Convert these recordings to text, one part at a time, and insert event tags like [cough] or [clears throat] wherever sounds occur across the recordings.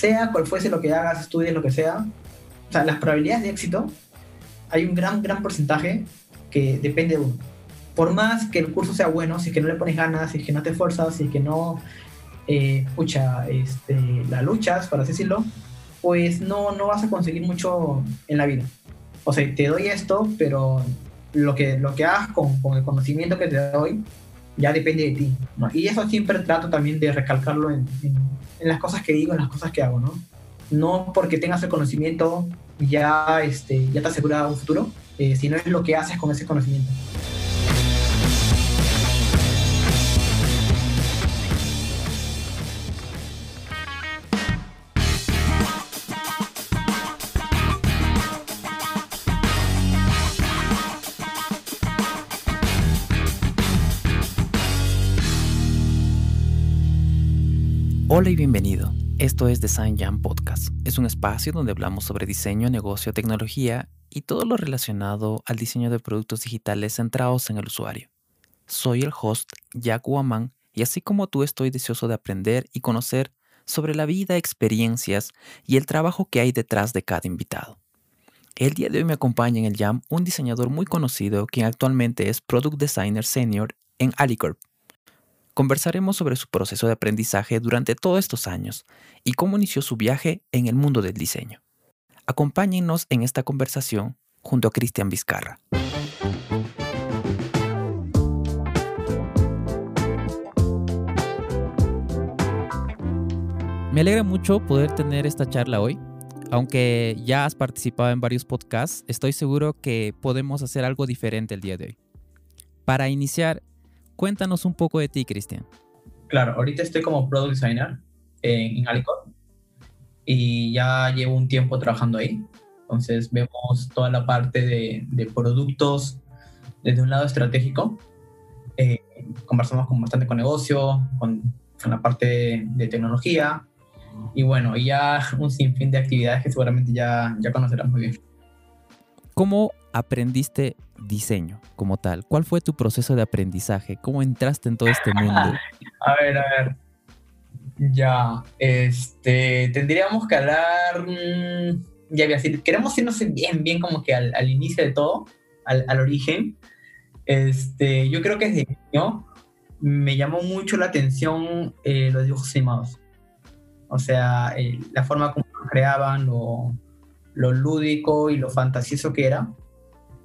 sea cual fuese lo que hagas, estudies, lo que sea, o sea, las probabilidades de éxito, hay un gran, gran porcentaje que depende de uno. Por más que el curso sea bueno, si es que no le pones ganas, si es que no te esfuerzas, si es que no, eh, este, la luchas, por así decirlo, pues no, no vas a conseguir mucho en la vida. O sea, te doy esto, pero lo que, lo que hagas con, con el conocimiento que te doy ya depende de ti. Y eso siempre trato también de recalcarlo en, en, las cosas que digo, en las cosas que hago, ¿no? No porque tengas el conocimiento ya, este, ya te asegura un futuro, eh, sino es lo que haces con ese conocimiento. Bienvenido. Esto es Design Jam Podcast. Es un espacio donde hablamos sobre diseño, negocio, tecnología y todo lo relacionado al diseño de productos digitales centrados en el usuario. Soy el host Jack Waman y así como tú estoy deseoso de aprender y conocer sobre la vida, experiencias y el trabajo que hay detrás de cada invitado. El día de hoy me acompaña en el Jam un diseñador muy conocido quien actualmente es Product Designer Senior en Alicorp Conversaremos sobre su proceso de aprendizaje durante todos estos años y cómo inició su viaje en el mundo del diseño. Acompáñennos en esta conversación junto a Cristian Vizcarra. Me alegra mucho poder tener esta charla hoy. Aunque ya has participado en varios podcasts, estoy seguro que podemos hacer algo diferente el día de hoy. Para iniciar, Cuéntanos un poco de ti, Cristian. Claro, ahorita estoy como product designer en, en Alicor y ya llevo un tiempo trabajando ahí. Entonces vemos toda la parte de, de productos desde un lado estratégico. Eh, conversamos con, bastante con negocio, con, con la parte de, tecnología y bueno, y ya [laughs] un sinfín de actividades que seguramente ya, ya conocerás muy bien. ¿Cómo aprendiste diseño como tal? ¿Cuál fue tu proceso de aprendizaje? ¿Cómo entraste en todo este mundo? [laughs] a ver, a ver. Ya, este, tendríamos que hablar, mm, ya voy a decir, queremos irnos bien, bien como que al, inicio de todo, al, origen. Este, yo creo que desde me llamó mucho la atención eh, los dibujos animados. O sea, eh, la forma como creaban, lo, lo lúdico y lo fantasioso que era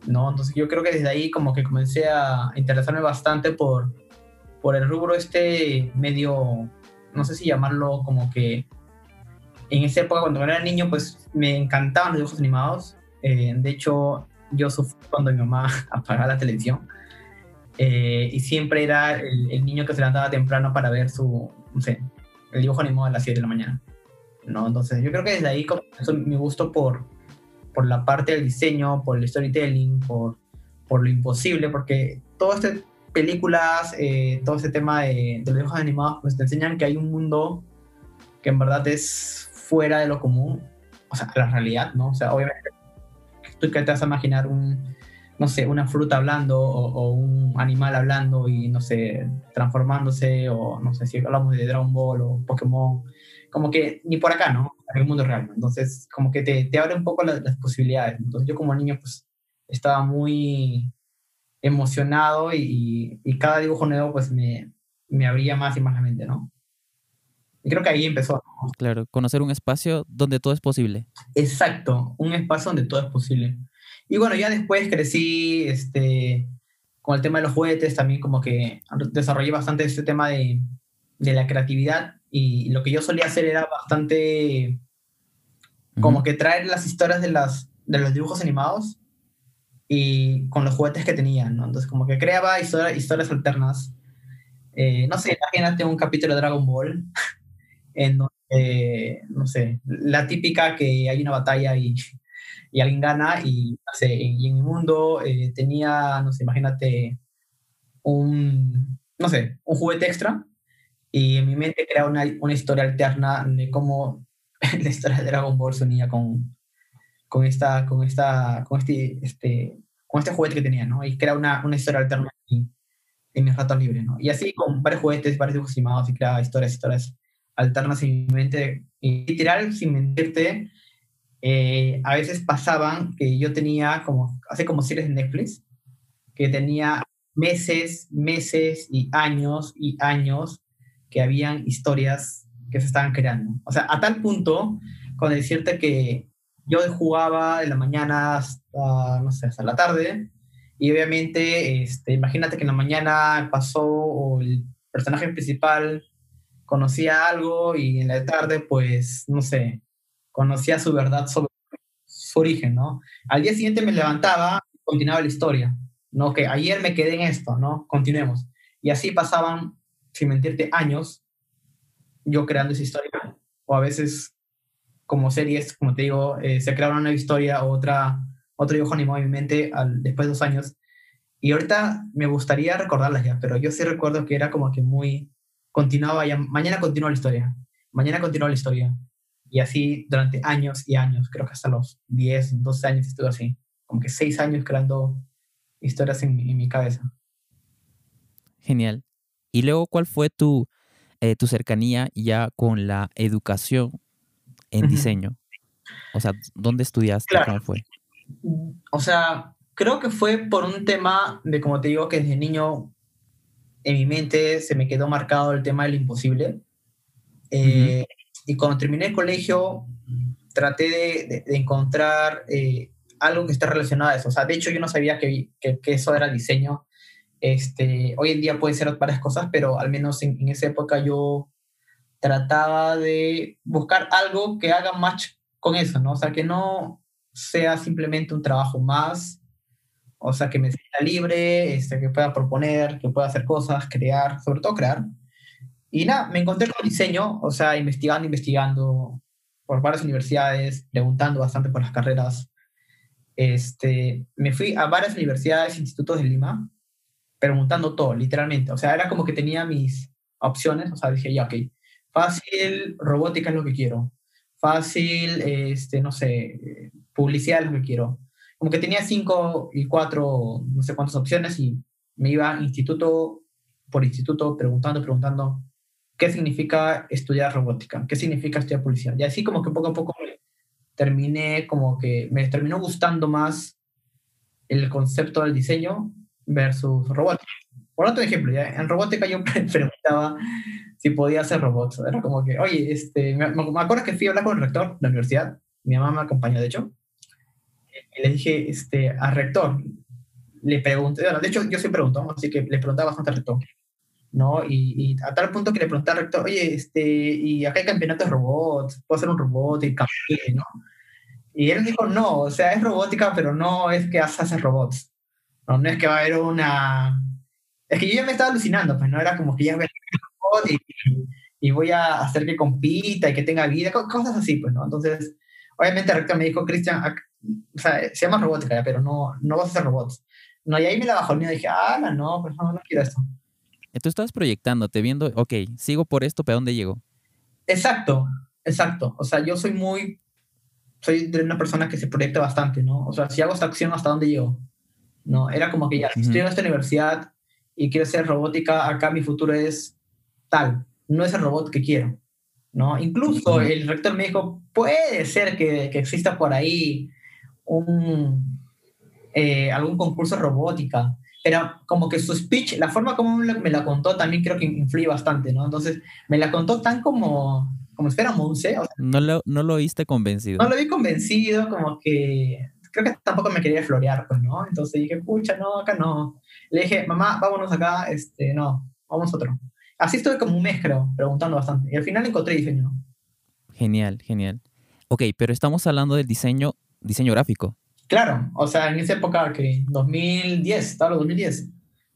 ¿no? Entonces yo creo que desde ahí como que comencé a interesarme bastante por, por el rubro este medio, no sé si llamarlo como que en esa época cuando era niño pues me encantaban los dibujos animados. Eh, de hecho yo sufrí cuando mi mamá [laughs] apagaba la televisión. Eh, y siempre era el, niño que se levantaba temprano para ver su, no sé, el dibujo animado a las 7 de la mañana. ¿no? Entonces yo creo que desde ahí comenzó mi gusto por, por la parte del diseño, por el storytelling, por, por lo imposible, porque todas estas películas, eh, todo ese tema de, de, los dibujos animados, pues te enseñan que hay un mundo que en verdad es fuera de lo común, o sea, la realidad, ¿no? O sea, obviamente, tú que te vas a imaginar un, no sé, una fruta hablando o, o, un animal hablando y, no sé, transformándose, o no sé si hablamos de Dragon Ball o Pokémon, como que ni por acá, ¿no? En el mundo real. Entonces, como que te, te abre un poco las, posibilidades. Entonces, yo como niño, pues, estaba muy emocionado y, y, cada dibujo nuevo, pues, me, me abría más y más la mente, ¿no? Y creo que ahí empezó. Claro, conocer un espacio donde todo es posible. Exacto, un espacio donde todo es posible. Y bueno, ya después crecí este, con el tema de los juguetes, también como que desarrollé bastante este tema de, de la creatividad y lo que yo solía hacer era bastante como que traer las historias de, las, de los dibujos animados y con los juguetes que tenían, ¿no? Entonces como que creaba historias alternas. Eh, no sé, imagínate un capítulo de Dragon Ball [laughs] en donde, no sé, la típica que hay una batalla y, [laughs] y alguien gana y, no sé, y en mi mundo eh, tenía, no sé, imagínate un, no sé, un juguete extra y en mi mente crea una, una historia alterna de cómo [laughs] la historia de Dragon Ball se unía con, con, esta, con, esta, con, este, este, con este juguete que tenía, ¿no? Y crea una, una historia alterna en, en mis ratos libres, ¿no? Y así con varios juguetes, varios dibujos animados y crea historias, historias alternas en mi mente. Y literal, sin mentirte, eh, a veces pasaban que yo tenía como, hace como series de Netflix, que tenía meses, meses y años y años que habían historias que se estaban creando. O sea, a tal punto, con decirte que yo jugaba de la mañana hasta, no sé, hasta la tarde, y obviamente, este, imagínate que en la mañana pasó o el personaje principal conocía algo y en la tarde, pues, no sé, conocía su verdad sobre su origen, ¿no? Al día siguiente me levantaba y continuaba la historia, ¿no? Que ayer me quedé en esto, ¿no? Continuemos. Y así pasaban, sin mentirte, años yo creando esa historia, o a veces como series, como te digo, eh, se creaba una historia o otra, otro dibujo animado en mi mente al, después de dos años. Y ahorita me gustaría recordarlas ya, pero yo sí recuerdo que era como que muy, continuaba ya, mañana continúa la historia, mañana continúa la historia. Y así durante años y años, creo que hasta los 10, 12 años estuve así, como que 6 años creando historias en, en mi cabeza. Genial. Y luego, ¿cuál fue tu, eh, tu cercanía ya con la educación en diseño? O sea, ¿dónde estudiaste? ¿Cómo fue? O sea, creo que fue por un tema de, como te digo, que desde niño en mi mente se me quedó marcado el tema del imposible. Eh, y cuando terminé el colegio, traté de, encontrar eh, algo que esté relacionado a eso. O sea, de hecho, yo no sabía que, que, eso era diseño. Este, hoy en día puede ser varias cosas, pero al menos en, en esa época yo trataba de buscar algo que haga match con eso, ¿no? O sea, que no sea simplemente un trabajo más, o sea, que me sienta libre, este, que pueda proponer, que pueda hacer cosas, crear, sobre todo crear. Y nada, me encontré con diseño, o sea, investigando, investigando por varias universidades, preguntando bastante por las carreras. Este, me fui a varias universidades, institutos de Lima, preguntando todo, literalmente. O sea, era como que tenía mis opciones, o sea, dije, ya, ok, fácil, robótica es lo que quiero. Fácil, este, no sé, publicidad es lo que quiero como que tenía cinco y cuatro, no sé cuántas opciones y me iba instituto por instituto preguntando, preguntando qué significa estudiar robótica, qué significa estudiar publicidad. Y así como que poco a poco terminé, como que me terminó gustando más el concepto del diseño versus robótica. Por otro ejemplo, ¿ya? en robótica yo [laughs] preguntaba si podía hacer robots. Era como que, oye, este, me, me acuerdo que fui a hablar con el rector de la universidad, mi mamá me acompañó de hecho, le dije este, al rector, le pregunté, de hecho yo soy preguntón, así que le preguntaba bastante al rector, ¿no? Y, a tal punto que le pregunté al rector, oye, este, y acá hay campeonatos de robots, puedo hacer un robot y campeón, ¿no? Y él dijo, no, o sea, es robótica, pero no es que hace robots. No, no es que va a haber una... Es que yo ya me estaba alucinando, pues no era como que ya voy a y, y, voy a hacer que compita y que tenga vida, cosas así, pues, ¿no? Entonces, obviamente el rector me dijo, Cristian, o sea, se llama robótica, pero no, no vas a hacer robots. No, y ahí me la bajó el mío y dije, ah, no, pues no, no quiero esto. Tú estás proyectándote, viendo, ok, sigo por esto, pero ¿dónde llego? Exacto, exacto. O sea, yo soy muy, soy de una persona que se proyecta bastante, ¿no? O sea, si hago esta acción, ¿hasta dónde llego? No, era como que ya, estoy en esta universidad y quiero hacer robótica, acá mi futuro es tal, no es el robot que quiero, ¿no? Incluso el rector me dijo, puede ser que, que exista por ahí un, eh, algún concurso de robótica, pero como que su speech, la forma como me la contó también creo que influye bastante, ¿no? Entonces me la contó tan como, como espera Monse. no, lo, no lo viste convencido. No lo vi convencido, como que creo que tampoco me quería florear, pues, ¿no? Entonces dije, pucha, no, acá no. Le dije, mamá, vámonos acá, este, no, vamos otro. Así estuve como un mes, creo, preguntando bastante. Y al final encontré diseño. Genial, genial. Ok, pero estamos hablando del diseño diseño gráfico. Claro, o sea, en esa época que 2010, estaba 2010,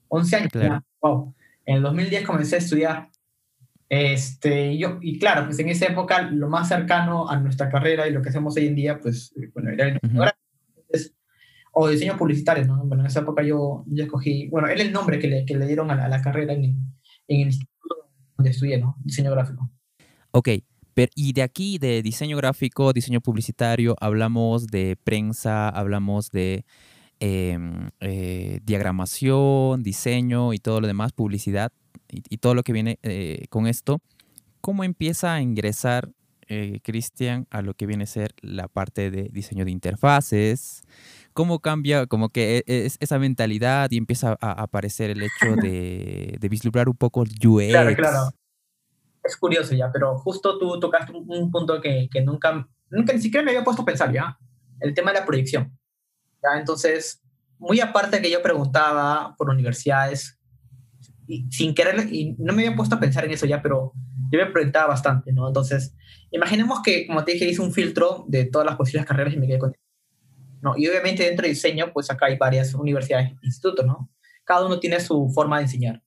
11 años. Claro. Wow. En el 2010 comencé a estudiar. Este, yo, y claro, pues en esa época lo más cercano a nuestra carrera y lo que hacemos hoy en día, pues, bueno, era el diseño gráfico, o diseño publicitario, ¿no? Bueno, en esa época yo, yo escogí, bueno, era el nombre que le, dieron a la, carrera en, en, el instituto donde estudié, ¿no? Diseño gráfico. Ok, y de aquí, de diseño gráfico, diseño publicitario, hablamos de prensa, hablamos de em, eh, diagramación, diseño y todo lo demás, publicidad y, todo lo que viene eh, con esto. ¿cómo empieza a ingresar eh, Cristian a lo que viene a ser la parte de diseño de interfaces? ¿Cómo cambia como que e, es, esa mentalidad y empieza a, aparecer el hecho [clears throat] de, de, vislumbrar un poco el UX? Claro, claro. Es curioso ya, pero justo tú tocaste un punto que, que nunca, nunca ni siquiera me había puesto a pensar ya, el tema de la proyección. ¿ya? Entonces, muy aparte que yo preguntaba por universidades, y sin querer, y no me había puesto a pensar en eso ya, pero yo me proyectaba bastante, ¿no? Entonces, imaginemos que, como te dije, hice un filtro de todas las posibles carreras y me quedé con ¿no? Y obviamente dentro de diseño, pues acá hay varias universidades, institutos, ¿no? Cada uno tiene su forma de enseñar.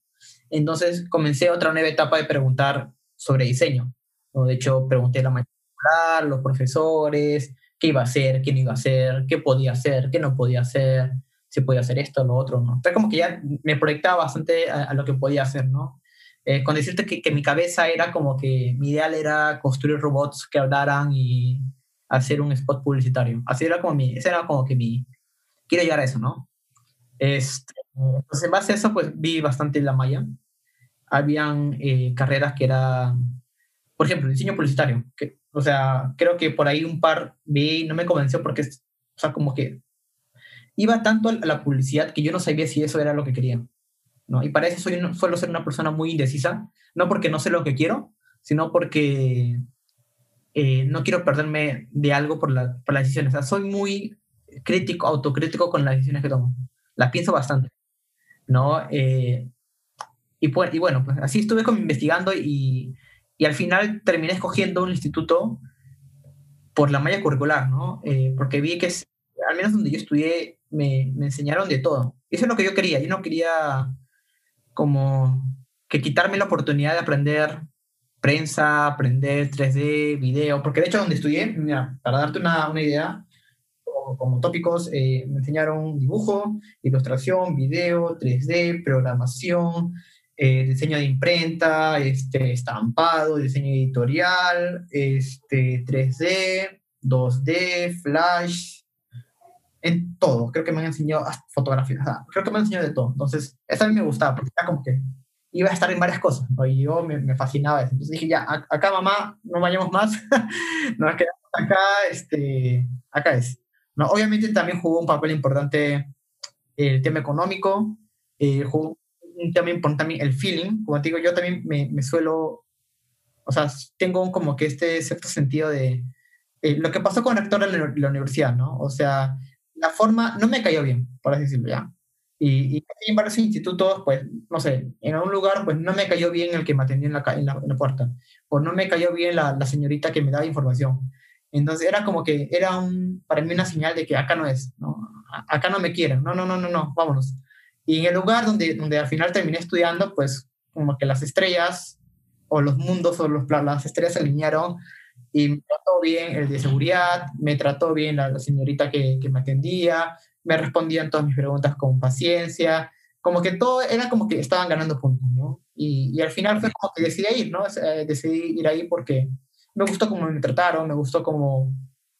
Entonces comencé otra nueva etapa de preguntar sobre diseño. ¿no? De hecho, pregunté a la mayoría, los profesores, qué iba a hacer, qué no iba a hacer, qué podía hacer, qué no podía hacer, si podía hacer esto, o lo otro, ¿no? Entonces como que ya me proyectaba bastante a, lo que podía hacer, ¿no? Eh, con decirte que, que, mi cabeza era como que mi ideal era construir robots que hablaran y hacer un spot publicitario. Así era como mi, ese era como que mi, quiero llegar a eso, ¿no? Este, entonces, en base a eso, pues vi bastante la malla. Habían eh, carreras que eran, por ejemplo, diseño publicitario. Que, o sea, creo que por ahí un par vi y no me convenció porque, o sea, como que iba tanto a la publicidad que yo no sabía si eso era lo que quería. ¿No? Y para eso soy, suelo ser una persona muy indecisa, no porque no sé lo que quiero, sino porque eh, no quiero perderme de algo por, la, por las decisiones. O sea, soy muy crítico, autocrítico con las decisiones que tomo. Las pienso bastante, ¿no? Eh, y, pues, y, bueno, pues así estuve como investigando y, y, al final terminé escogiendo un instituto por la malla curricular, ¿no? Eh, porque vi que, al menos donde yo estudié, me, me enseñaron de todo. Eso es lo que yo quería. Yo no quería como que quitarme la oportunidad de aprender prensa, aprender 3D, video, porque de hecho donde estudié, mira, para darte una, una idea, como, tópicos, eh, me enseñaron dibujo, ilustración, video, 3D, programación, eh, diseño de imprenta, este, estampado, diseño editorial, este, 3D, 2D, flash, en todo. Creo que me han enseñado fotografía, creo que me han enseñado de todo. Entonces, eso a mí me gustaba, porque era como que iba a estar en varias cosas, y yo me, me, fascinaba eso. Entonces dije, ya, acá mamá, no vayamos más, [laughs] nos quedamos acá, este, acá es. No, obviamente también jugó un papel importante el tema económico, eh, jugó un tema importante también el feeling, como te digo, yo también me, me suelo, o sea, tengo como que este cierto sentido de eh, lo que pasó con el rector de la universidad, ¿no? O sea, la forma no me cayó bien, por así decirlo, ¿ya? Y, y en varios institutos, pues, no sé, en un lugar, pues no me cayó bien el que me atendió en la, en la, en la puerta, o no me cayó bien la, la, señorita que me daba información. Entonces era como que era un, para mí una señal de que acá no es, ¿no? acá no me quieren, no, no, no, no, no, vámonos. Y en el lugar donde, donde al final terminé estudiando, pues como que las estrellas o los mundos o los, las estrellas se alinearon y me trató bien el de seguridad, me trató bien la, la señorita que, que me atendía, me respondían todas mis preguntas con paciencia, como que todo era como que estaban ganando puntos, ¿no? Y, y al final fue como que decidí ir, ¿no? Eh, decidí ir ahí porque me gustó cómo me trataron, me gustó cómo,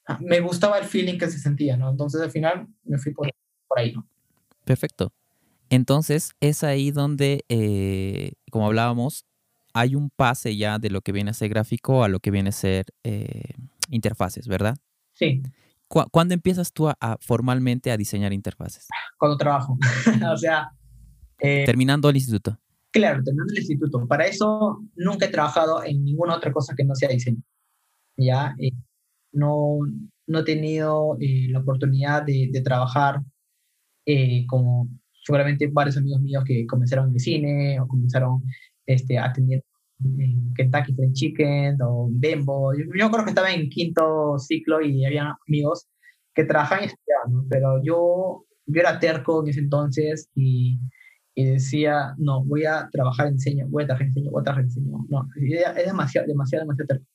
ah, me gustaba el feeling que se sentía, ¿no? Entonces al final me fui por, por ahí, ¿no? Perfecto. Entonces es ahí donde, eh, como hablábamos, hay un pase ya de lo que viene a ser gráfico a lo que viene a ser eh, interfaces, ¿verdad? Sí. ¿Cuándo empiezas tú a, formalmente a diseñar interfaces? Cuando trabajo. [laughs] o sea... Eh, terminando el instituto. Claro, terminando el instituto. Para eso nunca he trabajado en ninguna otra cosa que no sea diseño. Ya, eh, no, no he tenido eh, la oportunidad de, de trabajar como seguramente varios amigos míos que comenzaron en el cine o comenzaron este, atendiendo en Kentucky Fried Chicken o Bembo. Yo, yo, creo que estaba en quinto ciclo y había amigos que trabajaban y estudiaban, pero yo, yo era terco en ese entonces y, y, decía, no, voy a trabajar en diseño, voy a trabajar en diseño, voy a trabajar en diseño. No, es demasiado, demasiado, demasiado terco.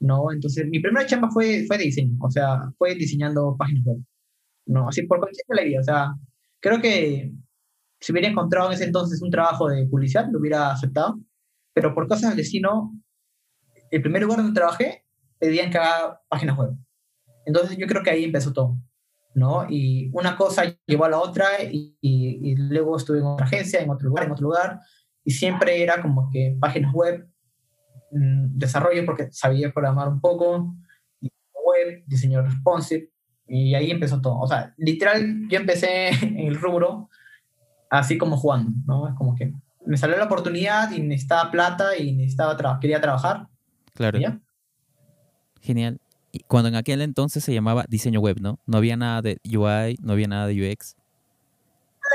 ¿no? Entonces, mi primera chamba fue, fue de diseño, o sea, fue diseñando páginas web. No, así por coincidencia la idea, o sea, creo que si hubiera encontrado en ese entonces un trabajo de publicidad, lo hubiera aceptado, pero por cosas del destino, el primer lugar donde trabajé pedían que haga páginas web. Entonces yo creo que ahí empezó todo, ¿no? Y una cosa llevó a la otra y, y, luego estuve en otra agencia, en otro lugar, en otro lugar, y siempre era como que páginas web, mm, desarrollo porque sabía programar un poco, web, diseño responsive, y ahí empezó todo. O sea, literal, yo empecé [laughs] en el rubro así como jugando, ¿no? Es como que me salió la oportunidad y necesitaba plata y necesitaba quería trabajar. Claro. Genial. Y cuando en aquel entonces se llamaba diseño web, ¿no? No había nada de UI, no había nada de UX.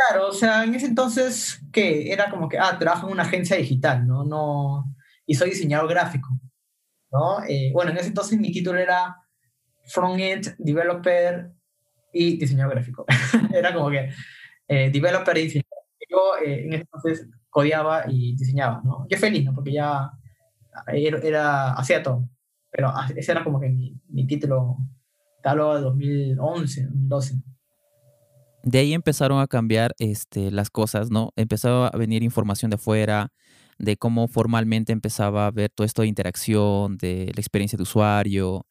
Claro, o sea, en ese entonces, que Era como que, ah, trabajo en una agencia digital, ¿no? no y soy diseñador gráfico, ¿no? Eh, bueno, en ese entonces mi título era Front-End, Developer y Diseñador Gráfico. [laughs] era como que eh, Developer y Diseñador. Yo eh, en ese entonces codeaba y diseñaba, ¿no? Yo feliz, ¿no? Porque ya era, era hacía todo. Pero ese era como que mi, mi título, tal de 2011, 2012 de ahí empezaron a cambiar este, las cosas, ¿no? Empezó a venir información de afuera, de cómo formalmente empezaba a ver todo esto de interacción, de la experiencia de usuario.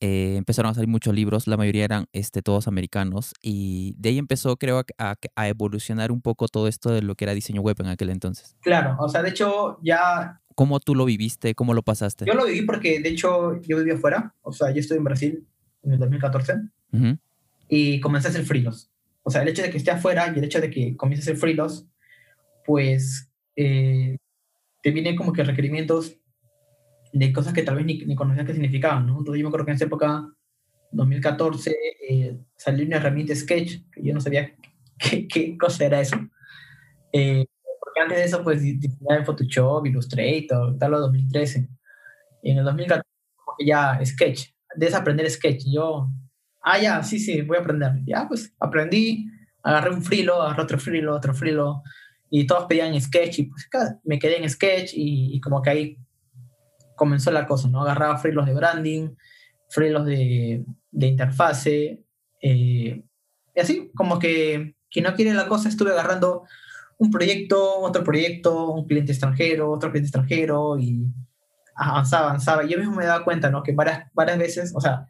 Eh, empezaron a salir muchos libros, la mayoría eran este, todos americanos, y de ahí empezó, creo, a, a, evolucionar un poco todo esto de lo que era diseño web en aquel entonces. Claro, o sea, de hecho ya... ¿Cómo tú lo viviste? ¿Cómo lo pasaste? Yo lo viví porque, de hecho, yo vivía afuera, o sea, yo estoy en Brasil en el 2014, y comencé a hacer freelance o sea, el hecho de que esté afuera y el hecho de que comiences a hacer freelance, pues eh, te vienen como que requerimientos de cosas que tal vez ni, ni conocías qué significaban, ¿no? Entonces yo me acuerdo que en esa época, 2014, eh, salió una herramienta Sketch, que yo no sabía [laughs] qué, qué cosa era eso. Eh, porque antes de eso, pues, diseñaba en Photoshop, Illustrator, tal, o 2013. Y en el 2014, como que ya Sketch, desaprender Sketch. Yo, Ah, ya, sí, sí, voy a aprender. Ya, pues aprendí, agarré un frilo, agarré otro frilo, otro frilo, y todos pedían Sketch, y pues me quedé en Sketch, y, como que ahí comenzó la cosa, ¿no? Agarraba frilos de branding, frilos de, de interfase, eh, y así, como que quien no quiere la cosa, estuve agarrando un proyecto, otro proyecto, un cliente extranjero, otro cliente extranjero, y avanzaba, avanzaba. Yo mismo me daba cuenta, ¿no? Que varias, varias veces, o sea,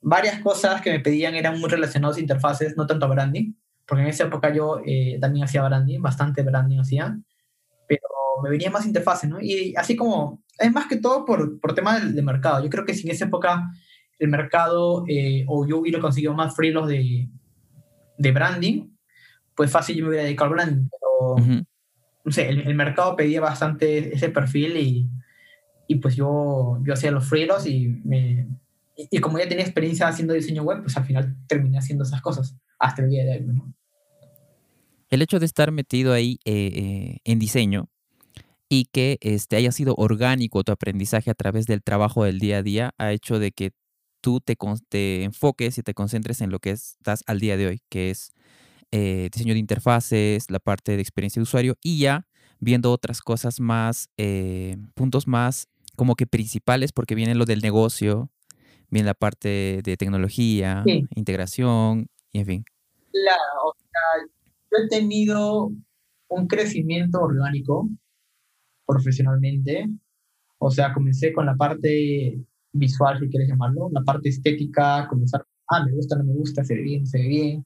varias cosas que me pedían eran muy relacionadas a interfaces, no tanto a branding, porque en esa época yo eh, también hacía branding, bastante branding hacía, pero me venía más interfaces, ¿no? Y así como, es más que todo por, por tema de, mercado. Yo creo que si en esa época el mercado eh, o yo hubiera conseguido más frilos de, de branding, pues fácil yo me hubiera dedicado al branding, pero no sé, el, mercado pedía bastante ese perfil y, y pues yo, yo hacía los frilos y me, y, como ya tenía experiencia haciendo diseño web, pues al final terminé haciendo esas cosas hasta el día de hoy. ¿no? El hecho de estar metido ahí eh, eh, en diseño y que este, haya sido orgánico tu aprendizaje a través del trabajo del día a día ha hecho de que tú te, te enfoques y te concentres en lo que estás al día de hoy, que es eh, diseño de interfaces, la parte de experiencia de usuario y ya viendo otras cosas más, puntos más como que principales, porque viene lo del negocio, bien la parte de tecnología, integración, y en fin. Claro, o sea, yo he tenido un crecimiento orgánico profesionalmente. O sea, comencé con la parte visual, si quieres llamarlo, la parte estética, comenzar, ah, me gusta, no me gusta, se ve bien, se ve bien.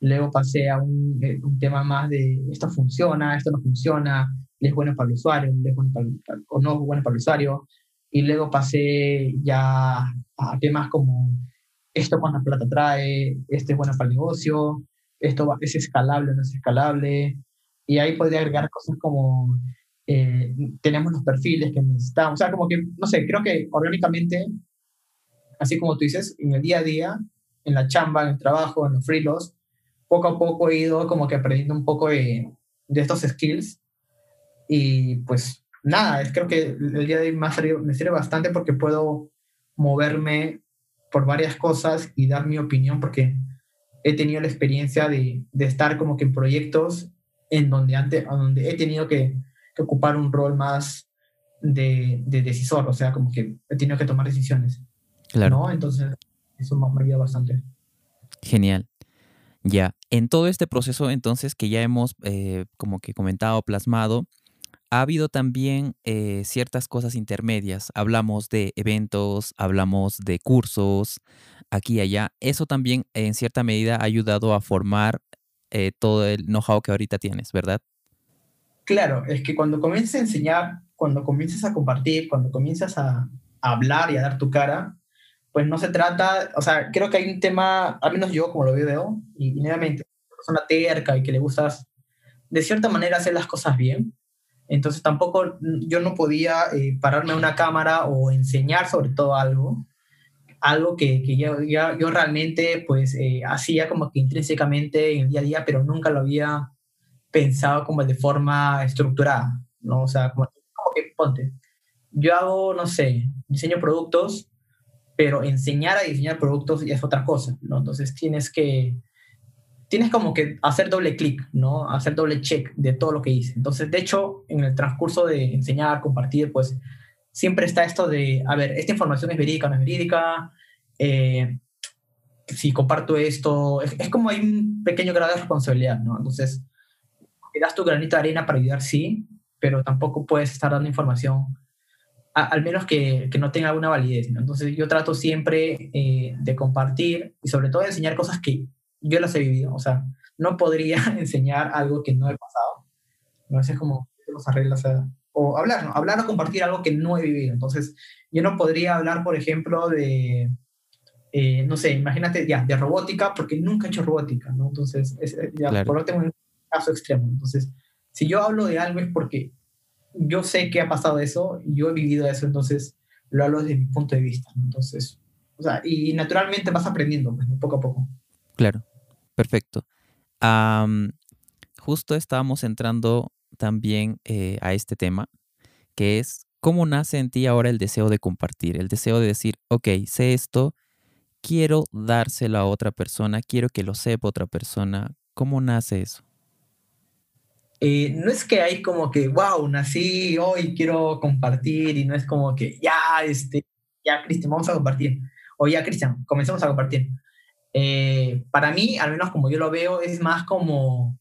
Luego pasé a un, eh, un tema más de esto funciona, esto no funciona, es bueno para el usuario, es bueno para, o no es bueno para el usuario. Y luego pasé ya a temas como esto cuánta plata trae, este es bueno para el negocio, esto es escalable o no es escalable. Y ahí podría agregar cosas como eh, tenemos los perfiles que necesitamos. O sea, como que, no sé, creo que orgánicamente, así como tú dices, en el día a día, en la chamba, en el trabajo, en los freelos, poco a poco he ido como que aprendiendo un poco de, de estos skills. Y pues nada, creo que el día de hoy me, me sirve bastante porque puedo moverme por varias cosas y dar mi opinión porque he tenido la experiencia de, de estar como que en proyectos en donde, antes, donde he tenido que, que ocupar un rol más de, de, decisor, o sea, como que he tenido que tomar decisiones. Claro. ¿no? Entonces, eso me, ha ayudado bastante. Genial. Ya, en todo este proceso entonces que ya hemos eh, como que comentado, plasmado, ha habido también eh, ciertas cosas intermedias. Hablamos de eventos, hablamos de cursos, aquí y allá. Eso también en cierta medida ha ayudado a formar eh, todo el know-how que ahorita tienes, ¿verdad? Claro, es que cuando comienzas a enseñar cuando comienzas a compartir, cuando comienzas a, hablar y a dar tu cara, pues no se trata, o sea, creo que hay un tema, al menos yo como lo veo, y, y nuevamente, persona terca y que le gustas de cierta manera hacer las cosas bien. Entonces tampoco yo no podía eh, pararme a una cámara o enseñar sobre todo algo, algo que, que yo, yo, realmente pues eh, hacía como que intrínsecamente en el día a día, pero nunca lo había pensado como de forma estructurada, ¿no? O sea, como, que ponte, yo hago, no sé, diseño productos, pero enseñar a diseñar productos ya es otra cosa, ¿no? Entonces tienes que, tienes como que hacer doble clic, ¿no? Hacer doble check de todo lo que hice. Entonces, de hecho, en el transcurso de enseñar, compartir, pues siempre está esto de, a ver, esta información es verídica o no es verídica, eh, si comparto esto, es, es, como hay un pequeño grado de responsabilidad, ¿no? Entonces, te das tu granito de arena para ayudar, sí, pero tampoco puedes estar dando información, al menos que, que, no tenga alguna validez. ¿no? Entonces yo trato siempre eh, de compartir y sobre todo de enseñar cosas que yo las he vivido. O sea, no podría [laughs] enseñar algo que no he pasado. No es como los arreglas o hablar, ¿no? Hablar o compartir algo que no he vivido. Entonces, yo no podría hablar, por ejemplo, de, eh, no sé, imagínate ya, de robótica, porque nunca he hecho robótica, ¿no? Entonces, es, ya, claro. por lo tengo un caso extremo. Entonces, si yo hablo de algo es porque yo sé que ha pasado eso, yo he vivido eso, entonces lo hablo desde mi punto de vista. Entonces, o sea, y naturalmente vas aprendiendo, pues, poco a poco. Claro, perfecto. Justo estábamos entrando también eh, a este tema, que es cómo nace en ti ahora el deseo de compartir, el deseo de decir, ok, sé esto, quiero dárselo a otra persona, quiero que lo sepa otra persona. ¿Cómo nace eso? Eh, no es que hay como que, wow, nací hoy, quiero compartir, y no es como que, ya, este, ya, Cristian, vamos a compartir. O ya, Cristian, comencemos a compartir. Eh, para mí, al menos como yo lo veo, es más como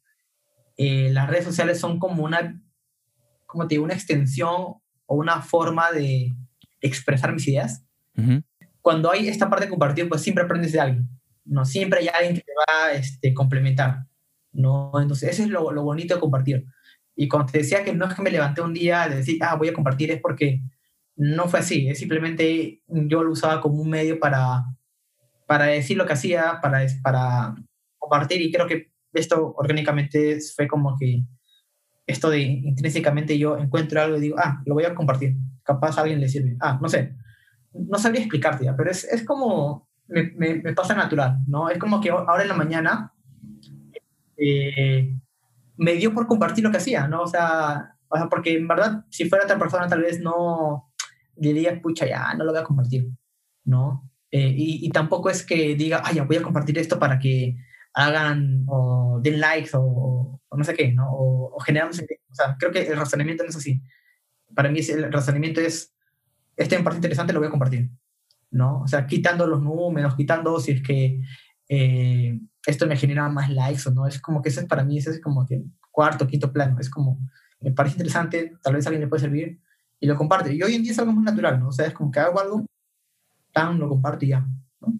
eh, las redes sociales son como una, como te digo, una extensión o una forma de expresar mis ideas. Uh -huh. Cuando hay esta parte de compartir, pues siempre aprendes de alguien, ¿no? Siempre hay alguien que te va a este, complementar. ¿no? Entonces, eso es lo, lo, bonito de compartir. Y cuando te decía que no es que me levanté un día de decir, ah, voy a compartir, es porque no fue así, es simplemente yo lo usaba como un medio para, para decir lo que hacía, para, para compartir, y creo que esto orgánicamente fue como que esto de intrínsecamente yo encuentro algo y digo, ah, lo voy a compartir, capaz a alguien le sirve. Ah, no sé, no sabría explicarte ya, pero es, es como, me, me, me pasa natural, ¿no? Es como que ahora en la mañana eh, me dio por compartir lo que hacía, ¿no? O sea, o sea, porque en verdad, si fuera otra persona, tal vez no diría, pucha, ya, no lo voy a compartir, ¿no? Eh, y, y, tampoco es que diga, ay, voy a compartir esto para que hagan o den likes o, o no sé qué, ¿no? O, o sé qué. O sea, creo que el razonamiento no es así. Para mí el razonamiento es, este en parte interesante lo voy a compartir, ¿no? O sea, quitando los números, quitando si es que eh, esto me genera más likes o no. Es como que ese para mí, ese es como que cuarto, quinto plano. Es como, me parece interesante, tal vez a alguien le puede servir y lo comparte. Y hoy en día es algo más natural, ¿no? O sea, es como que hago algo, tan, lo ya. ¿no?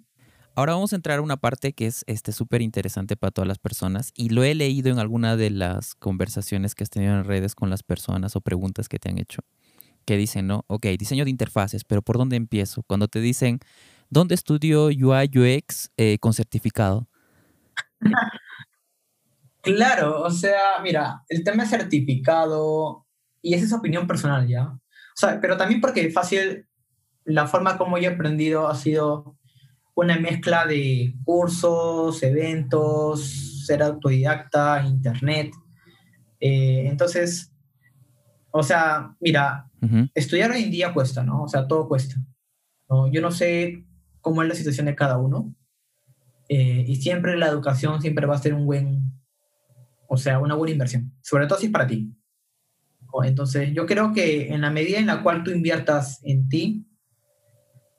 Ahora vamos a entrar a una parte que es este súper interesante para todas las personas y lo he leído en alguna de las conversaciones que has tenido en redes con las personas o preguntas que te han hecho, que dicen, ¿no? Ok, diseño de interfaces, pero ¿por dónde empiezo? Cuando te dicen, ¿dónde estudio UI UX eh, con certificado? [laughs] Claro, o sea, mira, el tema es certificado y esa es opinión personal ya. O sea, pero también porque fácil, la forma como yo he aprendido ha sido una mezcla de cursos, eventos, ser autodidacta, internet. Eh, entonces, o sea, mira, uh -huh. estudiar hoy en día cuesta, ¿no? O sea, todo cuesta. ¿no? Yo no sé cómo es la situación de cada uno, eh, y siempre la educación siempre va a ser un buen, o sea, una buena inversión, sobre todo si es para ti. Entonces, yo creo que en la medida en la cual tú inviertas en ti,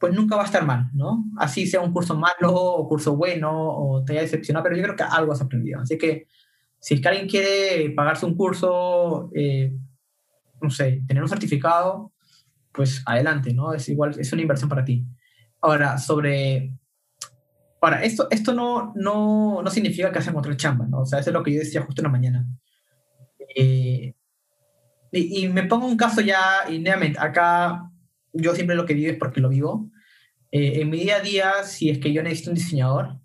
pues nunca va a estar mal, ¿no? Así sea un curso malo o curso bueno o te haya decepcionado, pero yo creo que algo has aprendido. Así que si es que alguien quiere pagarse un curso, eh, no sé, tener un certificado, pues adelante, ¿no? Es igual, es una inversión para ti. Ahora, sobre Ahora, esto, esto no, no, no significa que hacen otra chamba, ¿no? O sea, eso es lo que yo decía justo en la mañana. Eh, y, me pongo un caso ya, y nuevamente, acá yo siempre lo que vivo es porque lo vivo. Eh, en mi día a día, si es que yo necesito un diseñador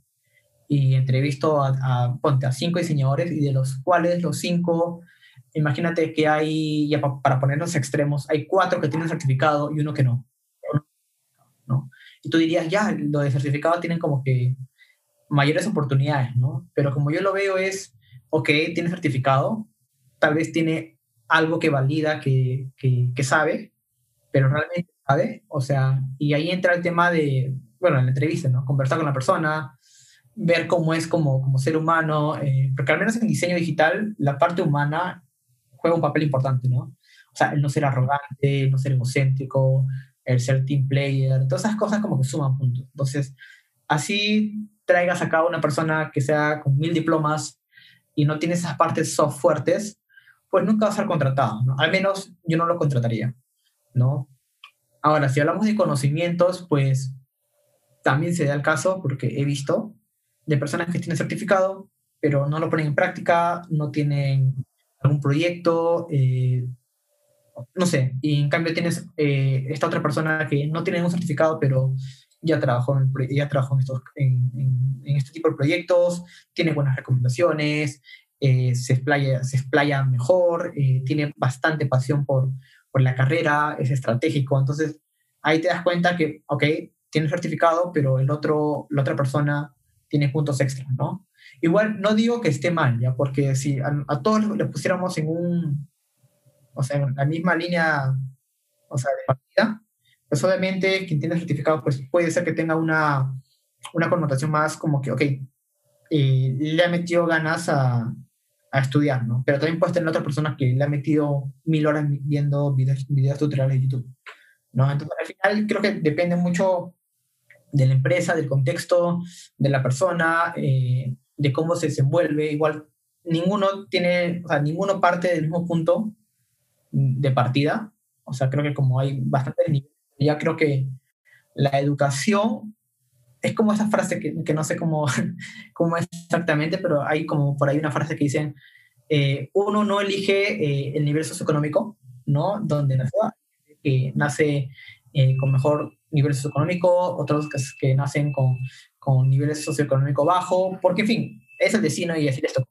y entrevisto a, a, ponte, a cinco diseñadores y de los cuales los cinco, imagínate que hay, ya para ponernos extremos, hay cuatro que tienen certificado y uno que no. ¿no? Y tú dirías, ya, los de certificado tienen como que mayores oportunidades, ¿no? Pero como yo lo veo es, ok, tiene certificado, tal vez tiene algo que valida que, que, sabe, pero realmente sabe, o sea, y ahí entra el tema de, bueno, en la entrevista, ¿no? Conversar con la persona, ver cómo es como, como ser humano, eh, porque al menos en diseño digital la parte humana juega un papel importante, ¿no? O sea, el no ser arrogante, el no ser egocéntrico, el ser team player, todas esas cosas como que suman puntos. Entonces, así traigas acá a una persona que sea con mil diplomas y no tiene esas partes soft fuertes, pues nunca va a ser contratado, ¿no? Al menos yo no lo contrataría, ¿no? Ahora, si hablamos de conocimientos, pues también se da el caso, porque he visto, de personas que tienen certificado, pero no lo ponen en práctica, no tienen algún proyecto, eh, no sé, y en cambio tienes eh, esta otra persona que no tiene un certificado, pero ya trabajó en, ya trabajó en, estos, en, este tipo de proyectos, tiene buenas recomendaciones, eh, se, explaya, se explaya mejor, tiene bastante pasión por, la carrera, es estratégico. Entonces, ahí te das cuenta que, ok, tiene certificado, pero el otro, la otra persona tiene puntos extra, ¿no? Igual no digo que esté mal, ¿ya? Porque si a, a todos les pusiéramos en un, o sea, en la misma línea, o sea, de partida, pues obviamente quien tiene certificado pues puede ser que tenga una, una connotación más como que, ok, eh, le ha metido ganas a, a, estudiar, ¿no? Pero también puedes tener otras personas que le ha metido mil horas viendo videos, videos tutoriales de YouTube, ¿no? Entonces al final creo que depende mucho de la empresa, del contexto, de la persona, eh, de cómo se desenvuelve. Igual ninguno tiene, o sea, ninguno parte del mismo punto de partida. O sea, creo que como hay bastantes niveles ya creo que la educación es como esa frase que, que no sé cómo, [laughs] cómo es exactamente, pero hay como por ahí una frase que dicen, eh, uno no elige eh, el nivel socioeconómico, ¿no? Donde nace, que nace eh, con mejor nivel socioeconómico, otros que, que nacen con, con niveles socioeconómico bajo, porque en fin, es el destino y decir esto.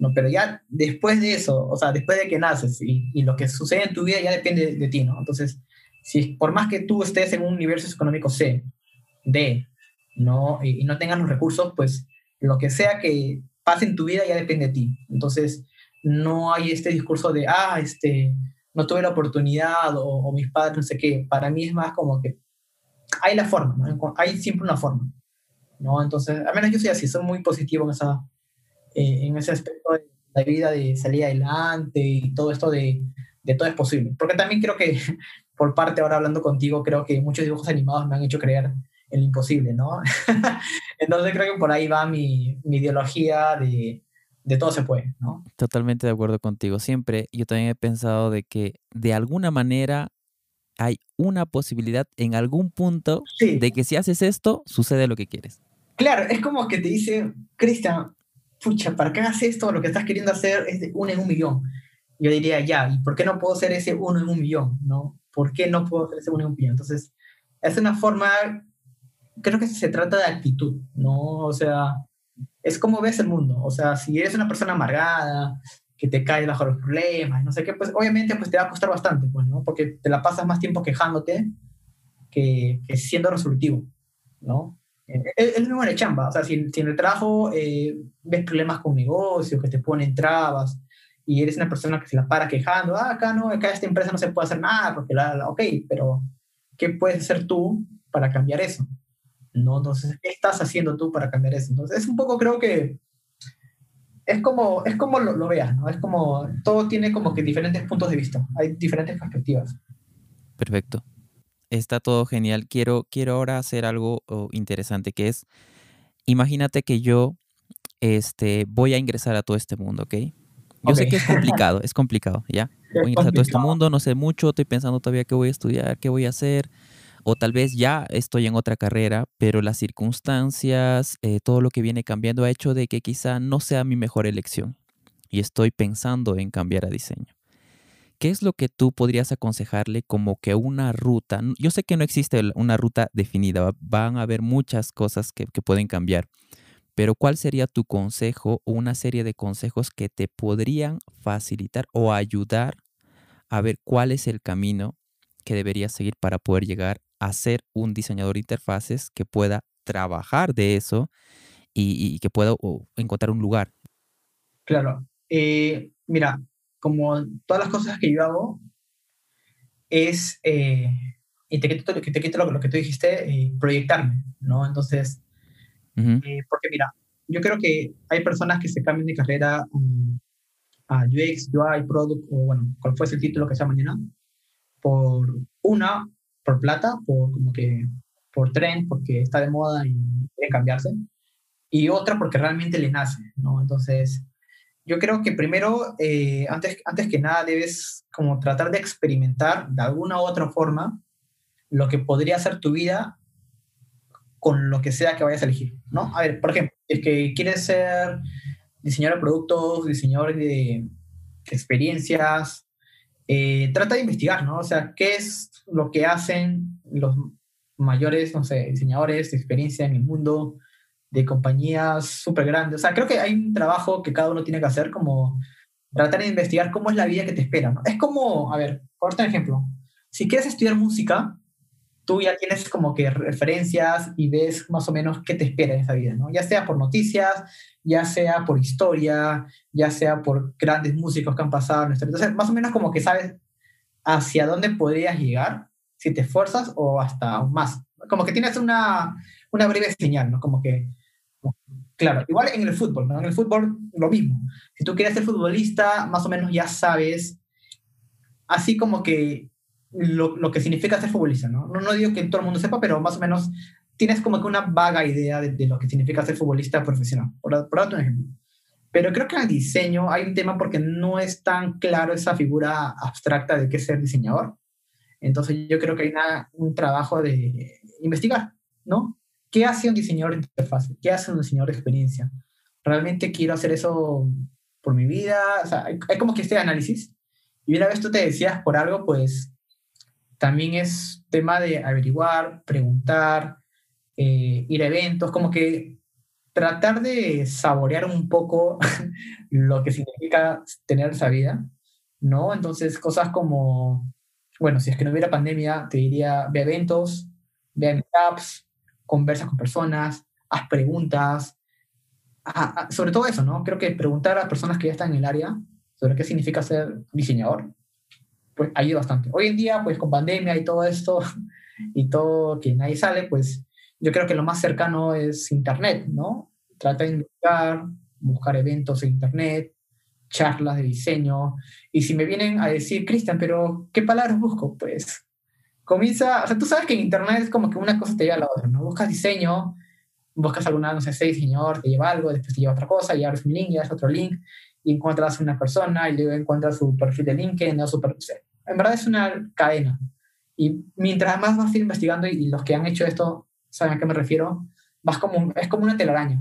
No, pero ya después de eso, o sea, después de que naces y, y lo que sucede en tu vida ya depende de, de ti, ¿no? Entonces, si por más que tú estés en un universo económico C, D, ¿no? Y, no tengas los recursos, pues lo que sea que pase en tu vida ya depende de ti. Entonces, no hay este discurso de, ah, este, no tuve la oportunidad o, mis padres, no sé qué. Para mí es más como que hay la forma, ¿no? Hay siempre una forma, ¿no? Entonces, al menos yo soy así, soy muy positivo en, esa, eh, en ese aspecto de la vida, de salir adelante y todo esto de, de todo es posible. Porque también creo que [laughs] por parte, ahora hablando contigo, creo que muchos dibujos animados me han hecho creer en lo imposible, ¿no? [laughs] Entonces creo que por ahí va mi, mi ideología de, de, todo se puede, ¿no? Totalmente de acuerdo contigo. Siempre yo también he pensado de que de alguna manera hay una posibilidad en algún punto de que si haces esto, sucede lo que quieres. Claro, es como que te dice, Cristian, pucha, para que hagas esto, lo que estás queriendo hacer es de uno en un millón. Yo diría, ya, ¿y por qué no puedo ser ese uno en un millón? ¿no? ¿por qué no puedo hacer ese un opinión? Entonces, es una forma, creo que se trata de actitud, ¿no? O sea, es como ves el mundo. O sea, si eres una persona amargada, que te caes bajo los problemas, no sé qué, pues obviamente pues te va a costar bastante, pues, ¿no? Porque te la pasas más tiempo quejándote que, que siendo resolutivo, ¿no? Es lo mismo en chamba, o sea, si, si en el trabajo eh, ves problemas con negocios, que te ponen trabas, y eres una persona que se la para quejando, ah, acá no, acá esta empresa no se puede hacer nada, porque la, ok, pero ¿qué puedes hacer tú para cambiar eso? ¿No? Entonces, ¿qué estás haciendo tú para cambiar eso? Entonces, es un poco, creo que es como, es como lo, lo veas, ¿no? Es como, todo tiene como que diferentes puntos de vista, hay diferentes perspectivas. Perfecto. Está todo genial. Quiero, quiero ahora hacer algo interesante, que es, imagínate que yo este, voy a ingresar a todo este mundo, ¿ok? Yo sé que es complicado, [laughs] es complicado, ¿ya? Voy a ingresar a todo este mundo, no sé mucho, estoy pensando todavía qué voy a estudiar, qué voy a hacer, o tal vez ya estoy en otra carrera, pero las circunstancias, eh, todo lo que viene cambiando ha hecho de que quizá no sea mi mejor elección y estoy pensando en cambiar a diseño. ¿qué es lo que tú podrías aconsejarle como que una ruta? Yo sé que no existe una ruta definida, van a haber muchas cosas que, pueden cambiar, pero ¿cuál sería tu consejo o una serie de consejos que te podrían facilitar o ayudar a ver cuál es el camino que deberías seguir para poder llegar a ser un diseñador de interfaces que pueda trabajar de eso y, que pueda encontrar un lugar? Claro. Eh, mira, como todas las cosas que yo hago, es, eh, y te quito, te quito lo, que tú dijiste, eh, proyectarme, ¿no? Entonces, porque mira, yo creo que hay personas que se cambian de carrera um, a UX, UI, Product, o bueno, cual fuese el título que sea mañana, por una, por plata, por como que por tren, porque está de moda y quiere cambiarse, y otra porque realmente le nace, ¿no? Entonces, yo creo que primero, eh, antes, antes que nada, debes como tratar de experimentar de alguna u otra forma lo que podría ser tu vida con lo que sea que vayas a elegir, ¿no? A ver, por ejemplo, es que quieres ser diseñador de productos, diseñador de experiencias, eh, trata de investigar, ¿no? O sea, ¿qué es lo que hacen los mayores, no sé, diseñadores de experiencia en el mundo? de compañías súper grandes. O sea, creo que hay un trabajo que cada uno tiene que hacer como tratar de investigar cómo es la vida que te espera. ¿no? Es como, a ver, por ejemplo, si quieres estudiar música, tú ya tienes como que referencias y ves más o menos qué te espera en esa vida, ¿no? Ya sea por noticias, ya sea por historia, ya sea por grandes músicos que han pasado. Entonces, más o menos como que sabes hacia dónde podrías llegar si te esfuerzas o hasta más. Como que tienes una, una breve señal, ¿no? Como que Claro, igual en el fútbol, ¿no? En el fútbol lo mismo. Si tú quieres ser futbolista, más o menos ya sabes, así como que lo, lo que significa ser futbolista, ¿no? ¿no? digo que todo el mundo sepa, pero más o menos tienes como que una vaga idea de, lo que significa ser futbolista profesional, por, por un ejemplo. Pero creo que en el diseño hay un tema porque no es tan claro esa figura abstracta de qué es ser diseñador. Entonces yo creo que hay una, un trabajo de investigar, ¿no? ¿Qué hace un diseñador de interfaz? ¿Qué hace un diseñador de experiencia? ¿Realmente quiero hacer eso por mi vida? O sea, hay, como que este análisis. Y una vez tú te decías por algo, pues también es tema de averiguar, preguntar, eh, ir a eventos, como que tratar de saborear un poco [laughs] lo que significa tener esa vida, ¿no? Entonces, cosas como, bueno, si es que no hubiera pandemia, te diría, ve eventos, ve meetups, conversa con personas, haz preguntas, sobre todo eso, ¿no? Creo que preguntar a personas que ya están en el área sobre qué significa ser diseñador, pues ayuda bastante. Hoy en día, pues con pandemia y todo esto, [laughs] y todo que nadie sale, pues yo creo que lo más cercano es Internet, ¿no? Trata de buscar, buscar eventos en Internet, charlas de diseño, y si me vienen a decir, Cristian, pero ¿qué palabras busco? Pues comienza, o sea, tú sabes que en Internet es como que una cosa te lleva a la otra, ¿no? Buscas diseño, buscas alguna, no sé, sé diseñador, te lleva algo, después te lleva otra cosa, y abres un link, y abres otro link, y encuentras una persona, y luego encuentras su perfil de LinkedIn, ¿no? Su en verdad es una cadena. Y mientras más vas investigando, y, los que han hecho esto saben a qué me refiero, vas como, es como una telaraña.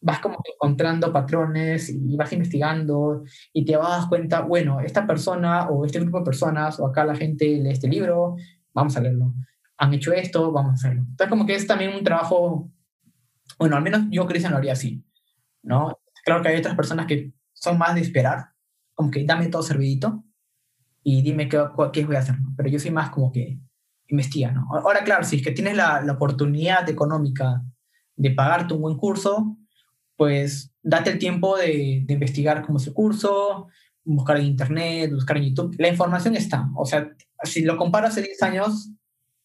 Vas como encontrando patrones y vas investigando y te vas cuenta, bueno, esta persona o este grupo de personas o acá la gente lee este libro vamos a leerlo. Han hecho esto, vamos a hacerlo. Entonces, como que es también un trabajo, bueno, al menos yo, Cristian, lo haría así, ¿no? Claro que hay otras personas que son más de esperar, como que dame todo servidito y dime qué, qué voy a hacer, Pero yo soy más como que investiga, ¿no? Ahora, claro, si es que tienes la, la oportunidad económica de pagarte un buen curso, pues date el tiempo de, de, investigar cómo es el curso, buscar en internet, buscar en YouTube. La información está. O sea, si lo comparo hace 10 años,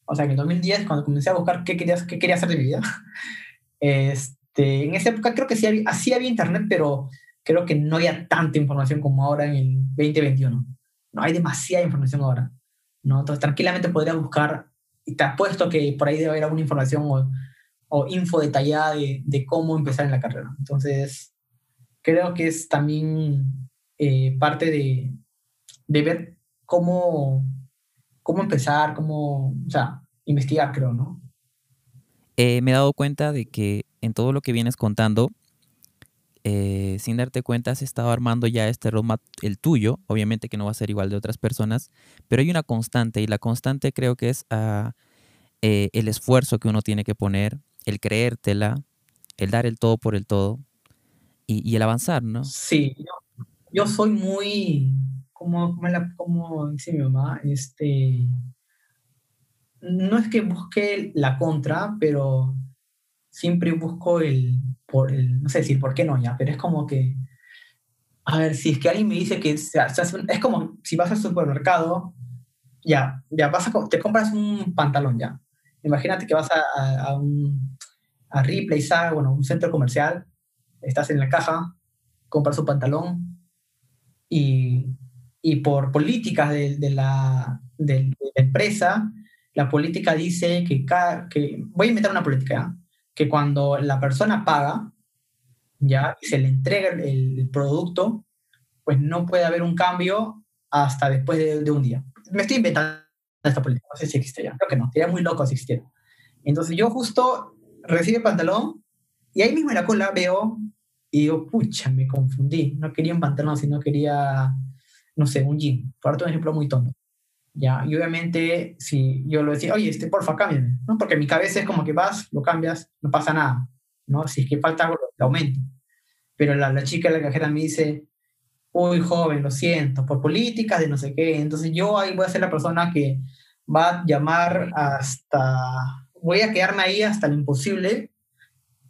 o sea, que en 2010, cuando comencé a buscar qué quería, qué quería hacer de mi vida, [laughs] este, en esa época creo que sí había, así había internet, pero creo que no había tanta información como ahora en el 2021. No hay demasiada información ahora. ¿no? Entonces, tranquilamente podría buscar, y te apuesto que por ahí debe haber alguna información o, o info detallada de, de, cómo empezar en la carrera. Entonces, creo que es también eh, parte de, de ver cómo cómo empezar, cómo, o sea, investigar, creo, ¿no? Eh, me he dado cuenta de que en todo lo que vienes contando, eh, sin darte cuenta, has estado armando ya este roadmap, el tuyo, obviamente que no va a ser igual de otras personas, pero hay una constante y la constante creo que es ah, eh, el esfuerzo que uno tiene que poner, el creértela, el dar el todo por el todo y, el avanzar, ¿no? Sí, yo, soy muy, como, como, dice mi mamá, este, no es que busque la contra, pero siempre busco el, por el, no sé decir por qué no ya, pero es como que, a ver, si es que alguien me dice que es como si vas al supermercado, ya, ya vas a, te compras un pantalón ya. Imagínate que vas a, a, un, a Ripley, bueno, un centro comercial, estás en la caja, compras un pantalón y, y por políticas de, de, la, de, la, empresa, la política dice que, cada, que voy a inventar una política, que cuando la persona paga, ya, y se le entrega el, producto, pues no puede haber un cambio hasta después de, de un día. Me estoy inventando esta política, no sé si existe ya, creo que no, sería muy loco si existiera. Entonces yo justo recibe pantalón y ahí mismo en la cola veo y digo, pucha, me confundí, no quería un pantalón, sino quería, no sé, un jean, por un ejemplo muy tonto. Ya, y obviamente si yo lo decía, oye, este, porfa, cámbiame, ¿no? Porque mi cabeza es como que vas, lo cambias, no pasa nada, ¿no? Si es que falta algo, lo aumento. Pero la, la chica de la cajera me dice, uy, joven, lo siento, por políticas de no sé qué. Entonces yo ahí voy a ser la persona que va a llamar hasta voy a quedarme ahí hasta lo imposible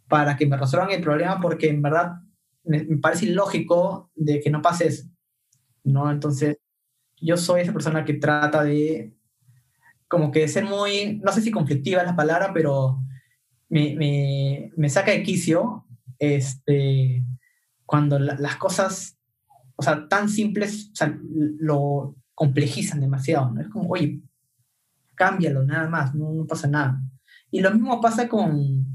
para que me resuelvan el problema porque en verdad me, parece ilógico de que no pase eso, ¿no? Entonces, yo soy esa persona que trata de como que ser muy, no sé si conflictiva es la palabra, pero me, me, me saca de quicio este, cuando las cosas, o sea, tan simples, lo complejizan demasiado, ¿no? Es como, oye, cámbialo, nada más, no, no pasa nada. Y lo mismo pasa con,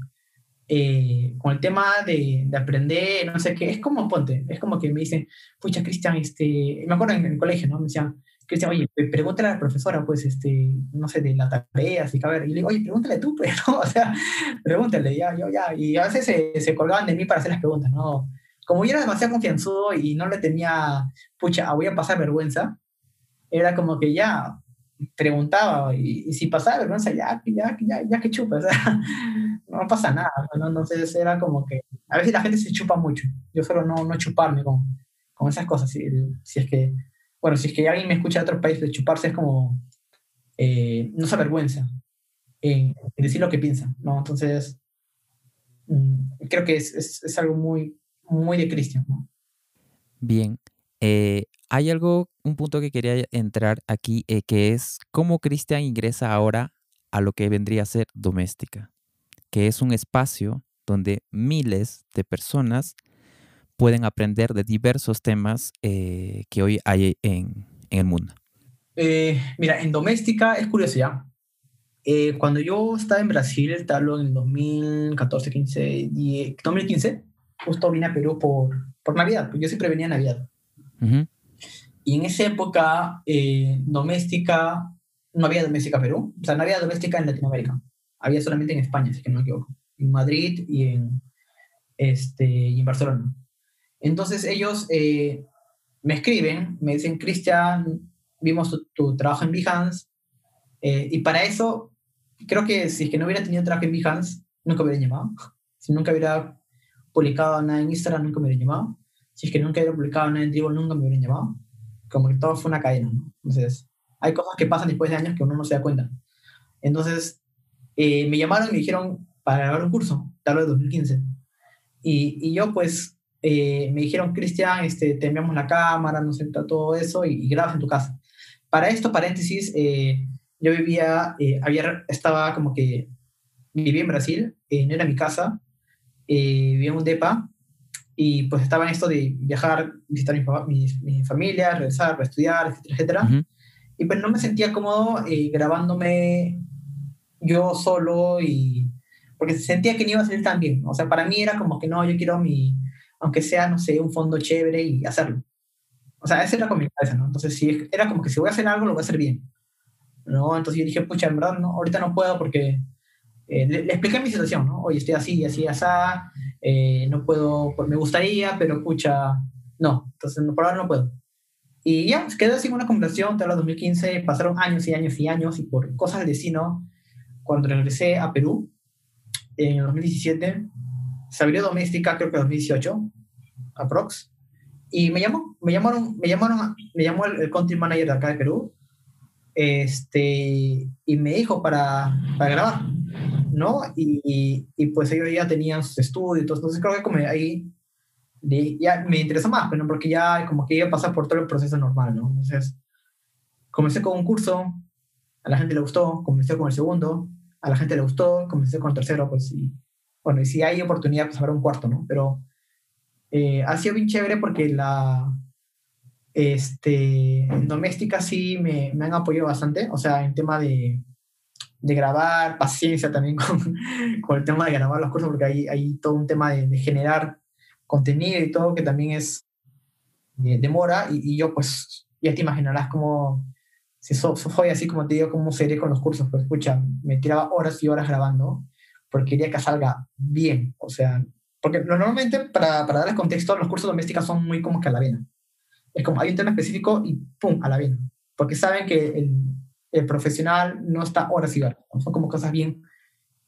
eh, con el tema de, de, aprender, no sé qué, es como, ponte, es como que me dicen, pucha, Cristian, este, me acuerdo en el colegio, ¿no? Me decían, Cristian, oye, pregúntale a la profesora, pues, este, no sé, de la tarea, así que a ver, y le digo, oye, pregúntale tú, pues, [laughs] ¿no? O sea, pregúntale, ya, yo, ya, y a veces se, se colgaban de mí para hacer las preguntas, ¿no? Como yo era demasiado confianzudo y no le tenía, pucha, voy a pasar vergüenza, era como que ya, preguntaba y, si pasaba vergüenza, ya, ya, ya, ya que chupa, [laughs] o sea, no pasa nada, ¿no? Entonces era como que, a veces la gente se chupa mucho, yo solo no, no chuparme con, con esas cosas, si, si, es que, bueno, si es que alguien me escucha de otro país de chuparse es como, eh, no se avergüenza en, decir lo que piensa, ¿no? Entonces, mm, creo que es, es, es, algo muy, muy de Cristian. Bien, eh, hay algo, un punto que quería entrar aquí, eh, que es cómo Cristian ingresa ahora a lo que vendría a ser doméstica, que es un espacio donde miles de personas pueden aprender de diversos temas eh, que hoy hay en, el mundo. mira, en doméstica es curioso ya. cuando yo estaba en Brasil, te hablo en el 2014, 15, 2015, justo vine a Perú por, por Navidad, porque yo siempre venía a Navidad. Y en esa época, eh, doméstica, no había doméstica Perú, o sea, no había doméstica en Latinoamérica, había solamente en España, si no me equivoco, en Madrid y en, este, y en Barcelona. Entonces ellos eh, me escriben, me dicen, Cristian, vimos tu, trabajo en Behance, eh, y para eso, creo que si es que no hubiera tenido trabajo en Behance, nunca me hubiera llamado. [laughs] Si nunca hubiera publicado nada en Instagram, nunca me hubiera llamado si es que nunca hubiera publicado nada en Dribble, nunca me hubieran llamado. Como que todo fue una cadena, ¿no? Entonces, hay cosas que pasan después de años que uno no se da cuenta. Entonces, eh, me llamaron y me dijeron para grabar un curso, tal vez 2015. Y, y yo, pues, eh, me dijeron, Cristian, este, te enviamos la cámara, no sé, todo eso, y, y grabas en tu casa. Para esto, paréntesis, eh, yo vivía, había, estaba como que, vivía en Brasil, no era mi casa, vivía en un DEPA, y pues estaba en esto de viajar, visitar mi, mi, familia, regresar, estudiar, etcétera, etcétera. Y pues no me sentía cómodo eh, grabándome yo solo y porque sentía que no iba a salir tan bien. O sea, para mí era como que no, yo quiero mi, aunque sea, no sé, un fondo chévere y hacerlo. O sea, esa era con mi cabeza, ¿no? Entonces, si era como que si voy a hacer algo, lo voy a hacer bien. ¿no? Entonces yo dije, pucha, en verdad, no, ahorita no puedo porque eh, le, expliqué mi situación, ¿no? Oye, estoy así, así, así, eh, no puedo, pues, me gustaría, pero pucha, no, entonces por ahora no puedo. Y ya, quedó así una conversación, te hablo 2015, pasaron años y años y años, y por cosas del destino, cuando regresé a Perú, en 2017, se abrió doméstica, creo que 2018, aprox, y me llamó, me llamaron, me llamaron, me llamó el, country manager de acá de Perú, este, y me dijo para, para grabar, ¿no? Y, y, pues ellos ya tenían sus estudios, entonces creo que como ahí ya me interesa más, pero porque ya como que iba a pasar por todo el proceso normal, ¿no? Entonces, comencé con un curso, a la gente le gustó, comencé con el segundo, a la gente le gustó, comencé con el tercero, pues sí. Bueno, y si hay oportunidad, pues habrá un cuarto, ¿no? Pero eh, ha sido bien chévere porque la, este, doméstica sí me, me, han apoyado bastante, o sea, en tema de, de grabar, paciencia también [laughs] con, con, el tema de grabar los cursos, porque hay, hay todo un tema de, de generar contenido y todo que también es demora y, yo pues ya te imaginarás cómo si soy así como te digo cómo sería con los cursos pero escucha me tiraba horas y horas grabando porque quería que salga bien o sea porque normalmente para, para darles contexto los cursos domésticos son muy como que a la vena es como hay un tema específico y pum a la vena porque saben que el, el profesional no está horas y horas son como cosas bien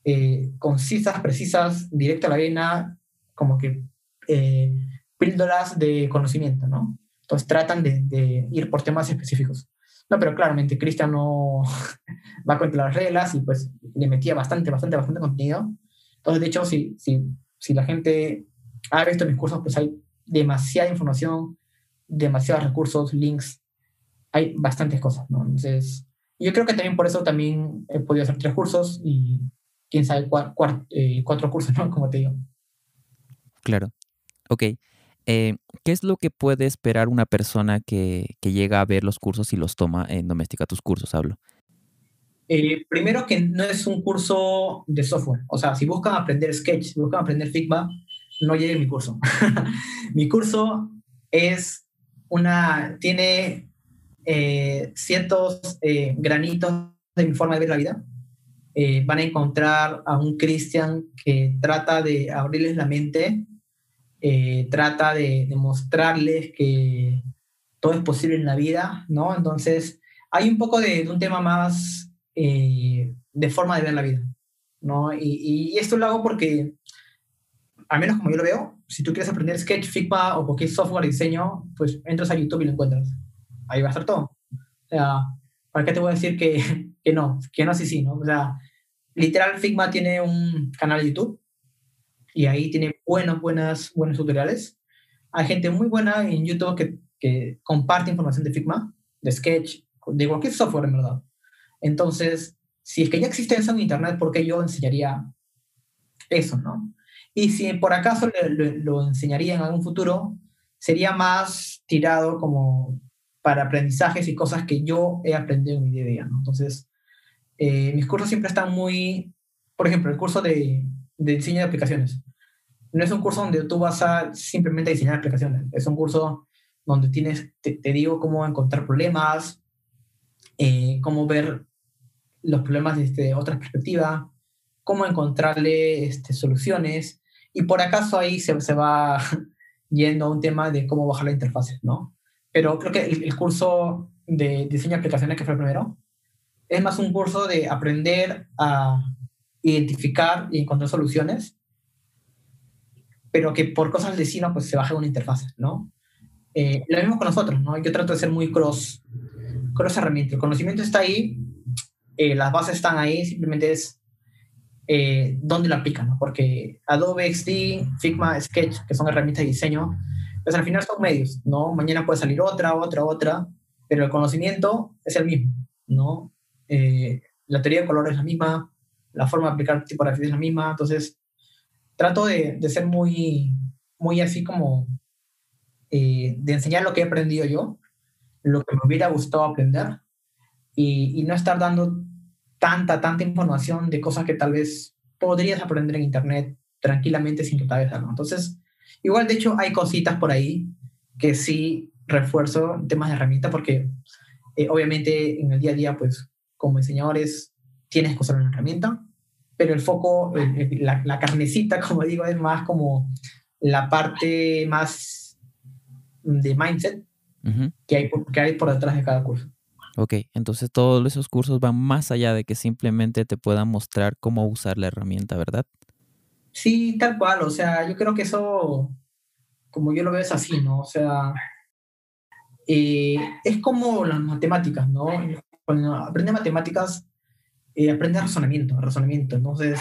eh, concisas precisas directo a la vena como que eh, píldoras de conocimiento, ¿no? Entonces tratan de, ir por temas específicos. No, pero claramente Cristian no [laughs] va contra las reglas y pues le metía bastante, bastante, bastante contenido. Entonces, de hecho, si, si, si la gente ha visto mis cursos, pues hay demasiada información, demasiados recursos, links, hay bastantes cosas, ¿no? Entonces, yo creo que también por eso también he podido hacer tres cursos y quién sabe eh, cuatro cursos, ¿no? [laughs] Como te digo. Claro. Ok. Eh, ¿Qué es lo que puede esperar una persona que, llega a ver los cursos y los toma en Doméstica tus cursos, hablo? Eh, primero que no es un curso de software. O sea, si buscan aprender Sketch, si buscan aprender Figma, no llegue mi curso. [laughs] mi curso es una, tiene eh, ciertos granitos de mi forma de ver la vida. van a encontrar a un Cristian que trata de abrirles la mente eh, trata de, mostrarles que todo es posible en la vida, ¿no? Entonces, hay un poco de, un tema más eh, de forma de ver la vida, ¿no? Y, esto lo hago porque, al menos como yo lo veo, si tú quieres aprender Sketch, Figma o cualquier software de diseño, pues entras a YouTube y lo encuentras. Ahí va a estar todo. O sea, ¿para qué te voy a decir que, [laughs] que no? Que no, sí, sí, ¿no? O sea, literal, Figma tiene un canal de YouTube y ahí tiene buenos, buenas, buenos tutoriales. Hay gente muy buena en YouTube que, que comparte información de Figma, de Sketch, de cualquier software en verdad. Entonces, si es que ya existe eso en Internet, ¿por qué yo enseñaría eso, no? Y si por acaso lo enseñaría en algún futuro, sería más tirado como para aprendizajes y cosas que yo he aprendido en mi día a día, ¿no? Entonces, eh, mis cursos siempre están muy, por ejemplo, el curso de, de diseño de aplicaciones no es un curso donde tú vas a simplemente diseñar aplicaciones, es un curso donde tienes, te, digo cómo encontrar problemas, eh, cómo ver los problemas desde otra perspectiva, cómo encontrarle este, soluciones, y por acaso ahí se, se va [laughs] yendo a un tema de cómo bajar la interfaz, ¿no? Pero creo que el, el curso de diseño de aplicaciones, que fue el primero, es más un curso de aprender a identificar y encontrar soluciones pero que por cosas del destino pues se baja una interfaz, ¿no? Eh, lo mismo con nosotros, ¿no? Yo trato de ser muy cross, cross herramienta. El conocimiento está ahí, eh, las bases están ahí, simplemente es eh, dónde lo aplican, ¿no? Porque Adobe XD, Figma, Sketch, que son herramientas de diseño, pues al final son medios, ¿no? Mañana puede salir otra, otra, otra, pero el conocimiento es el mismo, ¿no? Eh, la teoría de color es la misma, la forma de aplicar tipografía es la misma, entonces trato de, de ser muy, muy así como eh, de enseñar lo que he aprendido yo, lo que me hubiera gustado aprender y, y, no estar dando tanta, tanta información de cosas que tal vez podrías aprender en Internet tranquilamente sin que te vez algo. Entonces, igual de hecho hay cositas por ahí que sí refuerzo temas de herramienta porque eh, obviamente en el día a día, pues como diseñadores tienes que usar una herramienta pero el foco, la, la, carnecita, [laughs] como digo, es más como la parte más de mindset que, hay, que hay por detrás de cada curso. Ok, entonces todos esos cursos van más allá de que simplemente te puedan mostrar cómo usar la herramienta, ¿verdad? Sí, tal cual, o sea, yo creo que eso, como yo lo veo, es así, ¿no? O sea, eh, es como las matemáticas, ¿no? Cuando aprendes matemáticas, eh, aprendes razonamiento, razonamiento, entonces,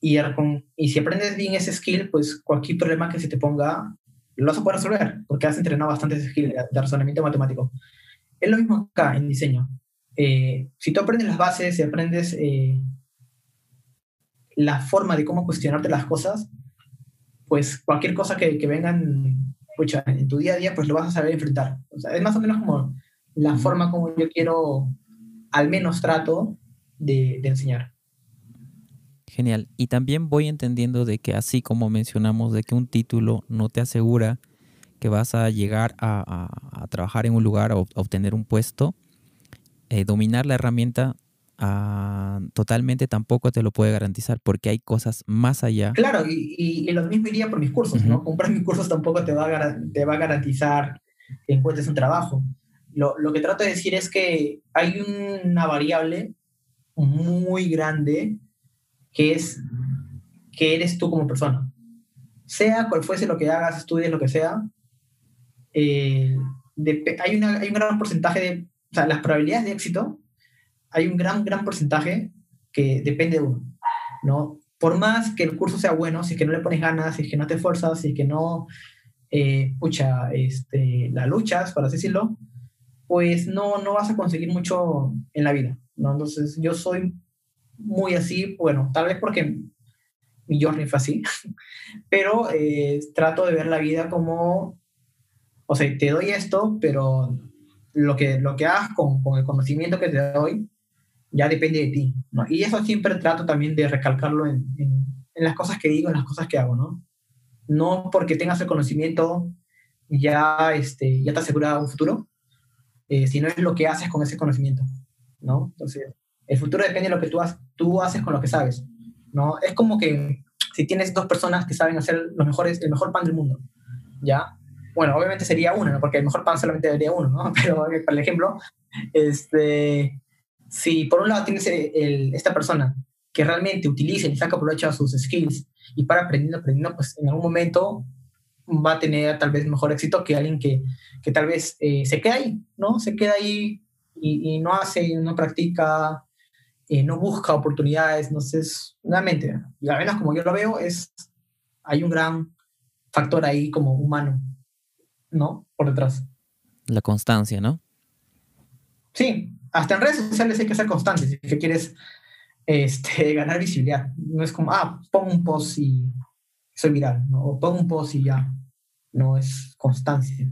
y, y si aprendes bien ese skill, pues cualquier problema que se te ponga, lo vas a poder resolver, porque has entrenado bastante ese skill de razonamiento matemático. Es lo mismo acá en diseño. Eh, si tú aprendes las bases, si aprendes eh, la forma de cómo cuestionarte las cosas, pues cualquier cosa que, que vengan en tu día a día, pues lo vas a saber enfrentar. O sea, es más o menos como la forma como yo quiero, al menos trato de, de enseñar. Genial. Y también voy entendiendo de que así como mencionamos de que un título no te asegura que vas a llegar a, trabajar en un lugar o obtener un puesto, eh, dominar la herramienta ah, totalmente tampoco te lo puede garantizar porque hay cosas más allá. Claro, y, lo mismo iría por mis cursos, ¿no? Comprar mis cursos tampoco te va a, te va a garantizar que encuentres un trabajo. Lo, lo que trato de decir es que hay una variable muy grande que es que eres tú como persona. Sea cual fuese lo que hagas, estudies, lo que sea, eh, hay, una, hay un gran porcentaje de, o sea, las probabilidades de éxito, hay un gran, gran porcentaje que depende de uno, ¿no? Por más que el curso sea bueno, si es que no le pones ganas, si es que no te esfuerzas, si es que no, eh, pucha, este, la luchas, por así decirlo, pues no, no vas a conseguir mucho en la vida, ¿no? Entonces, yo soy muy así, bueno, tal vez porque mi journey fue así, [laughs] pero eh, trato de ver la vida como o sea, te doy esto, pero lo que, lo que hagas con, con el conocimiento que te doy ya depende de ti, ¿no? Y eso siempre trato también de recalcarlo en, en, las cosas que digo, en las cosas que hago, ¿no? No porque tengas el conocimiento ya, este, ya te asegura un futuro, eh, sino es lo que haces con ese conocimiento, ¿no? Entonces, el futuro depende de lo que tú, tú haces con lo que sabes, ¿no? Es como que si tienes dos personas que saben hacer los mejores, el mejor pan del mundo, ¿ya? bueno, obviamente sería uno, ¿no? porque el mejor pan solamente debería uno, ¿no? [laughs] Pero, eh, por ejemplo, este, si por un lado tienes el, esta persona que realmente utiliza y saca provecho a sus skills y para aprendiendo, aprendiendo, pues en algún momento va a tener tal vez mejor éxito que alguien que, que tal vez eh, se queda ahí, ¿no? Se queda ahí y, y no hace, no practica, eh, no busca oportunidades, entonces, nuevamente, y al menos como yo lo veo, es, hay un gran factor ahí como humano ¿no? Por detrás. La constancia, ¿no? Sí, hasta en redes sociales hay que ser constante si quieres este, [laughs] ganar visibilidad. No es como, ah, pongo un post y soy viral, ¿no? O pongo un post y ya. No es constancia.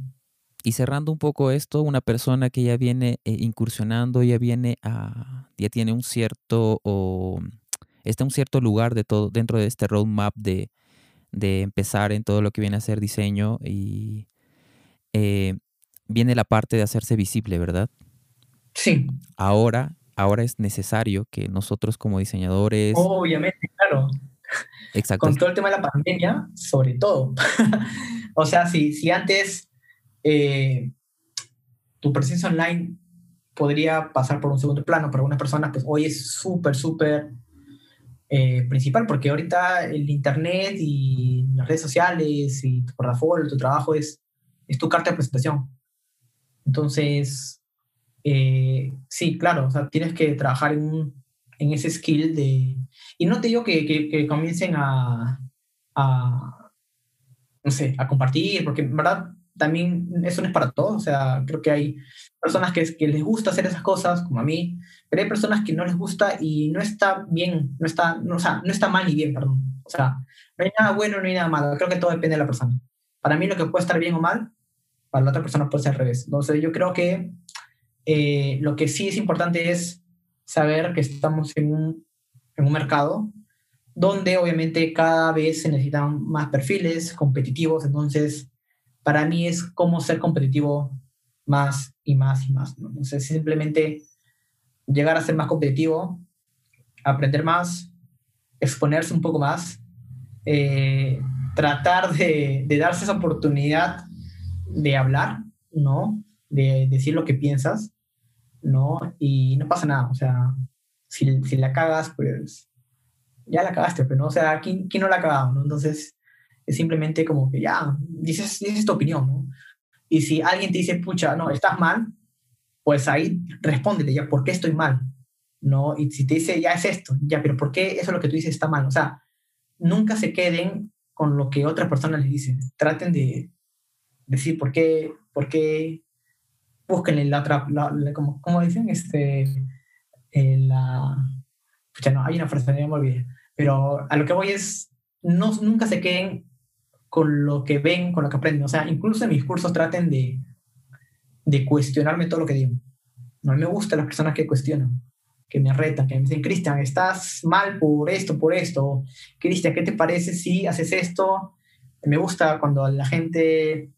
Y cerrando un poco esto, una persona que ya viene eh, incursionando, ya viene a, ya tiene un cierto, o está en un cierto lugar de todo, dentro de este roadmap de, de empezar en todo lo que viene a ser diseño y eh, viene la parte de hacerse visible, ¿verdad? Sí. Ahora, ahora es necesario que nosotros como diseñadores... Obviamente, claro. Exacto. Con todo el tema de la pandemia, sobre todo. [laughs] o sea, si, si antes eh, tu presencia online podría pasar por un segundo plano para algunas personas, pues hoy es súper, súper eh, principal, porque ahorita el Internet y las redes sociales y tu portafolio, tu trabajo es es tu carta de presentación. Entonces, eh, sí, claro, o sea, tienes que trabajar en, en, ese skill de... Y no te digo que, que, comiencen a, a, no sé, a compartir, porque en verdad también eso no es para todos, o sea, creo que hay personas que, les gusta hacer esas cosas, como a mí, pero hay personas que no les gusta y no está bien, no está, no, o no está mal ni bien, perdón. O sea, no hay nada bueno, no hay nada malo, creo que todo depende de la persona. Para mí lo que puede estar bien o mal para la otra persona puede ser al revés. Entonces yo creo que eh, lo que sí es importante es saber que estamos en un, en un mercado donde obviamente cada vez se necesitan más perfiles competitivos, entonces para mí es cómo ser competitivo más y más y más. ¿no? Entonces simplemente llegar a ser más competitivo, aprender más exponerse un poco más, eh, tratar de, de, darse esa oportunidad de hablar, ¿no? De decir lo que piensas, ¿no? Y no pasa nada, o sea, si, si la cagas, pues ya la cagaste, pero no, o sea, ¿quién, quién no la ha cagado, ¿no? Entonces, simplemente como que ya, dices, dices tu opinión, ¿no? Y si alguien te dice, pucha, no, estás mal, pues ahí respóndele ya, ¿por qué estoy mal? ¿No? Y si te dice, ya es esto, ya, pero ¿por qué eso es lo que tú dices está mal? O sea, nunca se queden con lo que otra persona les dice. Traten de decir por qué, por qué, búsquenle la otra, la, como, ¿cómo dicen? Este, eh, la, pucha, no, hay una frase, me olvidé. Pero a lo que voy es, no, nunca se queden con lo que ven, con lo que aprenden. O sea, incluso en mis cursos traten de, de cuestionarme todo lo que digo. No me gustan las personas que cuestionan, que me retan, que me dicen, Cristian, estás mal por esto, por esto. Cristian, ¿qué te parece si haces esto? Me gusta cuando la gente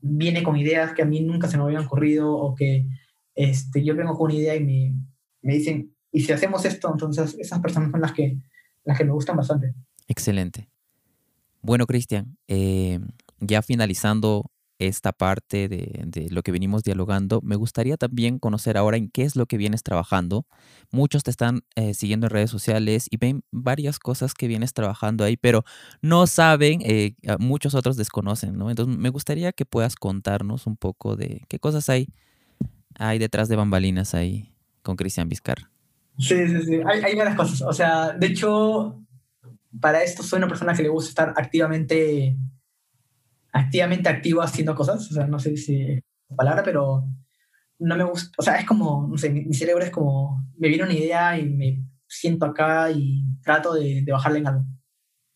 viene con ideas que a mí nunca se me habían ocurrido o que este, yo vengo con una idea y me, me dicen, y si hacemos esto, entonces esas personas son las que, las que me gustan bastante. Excelente. Bueno, Cristian, eh, ya finalizando esta parte de, lo que venimos dialogando, me gustaría también conocer ahora en qué es lo que vienes trabajando. Muchos te están eh, siguiendo en redes sociales y ven varias cosas que vienes trabajando ahí, pero no saben, eh, muchos otros desconocen, ¿no? Entonces me gustaría que puedas contarnos un poco de qué cosas hay, hay detrás de bambalinas ahí con Cristian Vizcarra. Sí, sí, sí, hay, hay varias cosas. O sea, de hecho, para esto soy una persona que le gusta estar activamente, activamente activo haciendo cosas. O sea, no sé si es palabra, pero no me gusta. O sea, es como, no sé, mi, cerebro es como, me viene una idea y me siento acá y trato de, de bajarle en algo.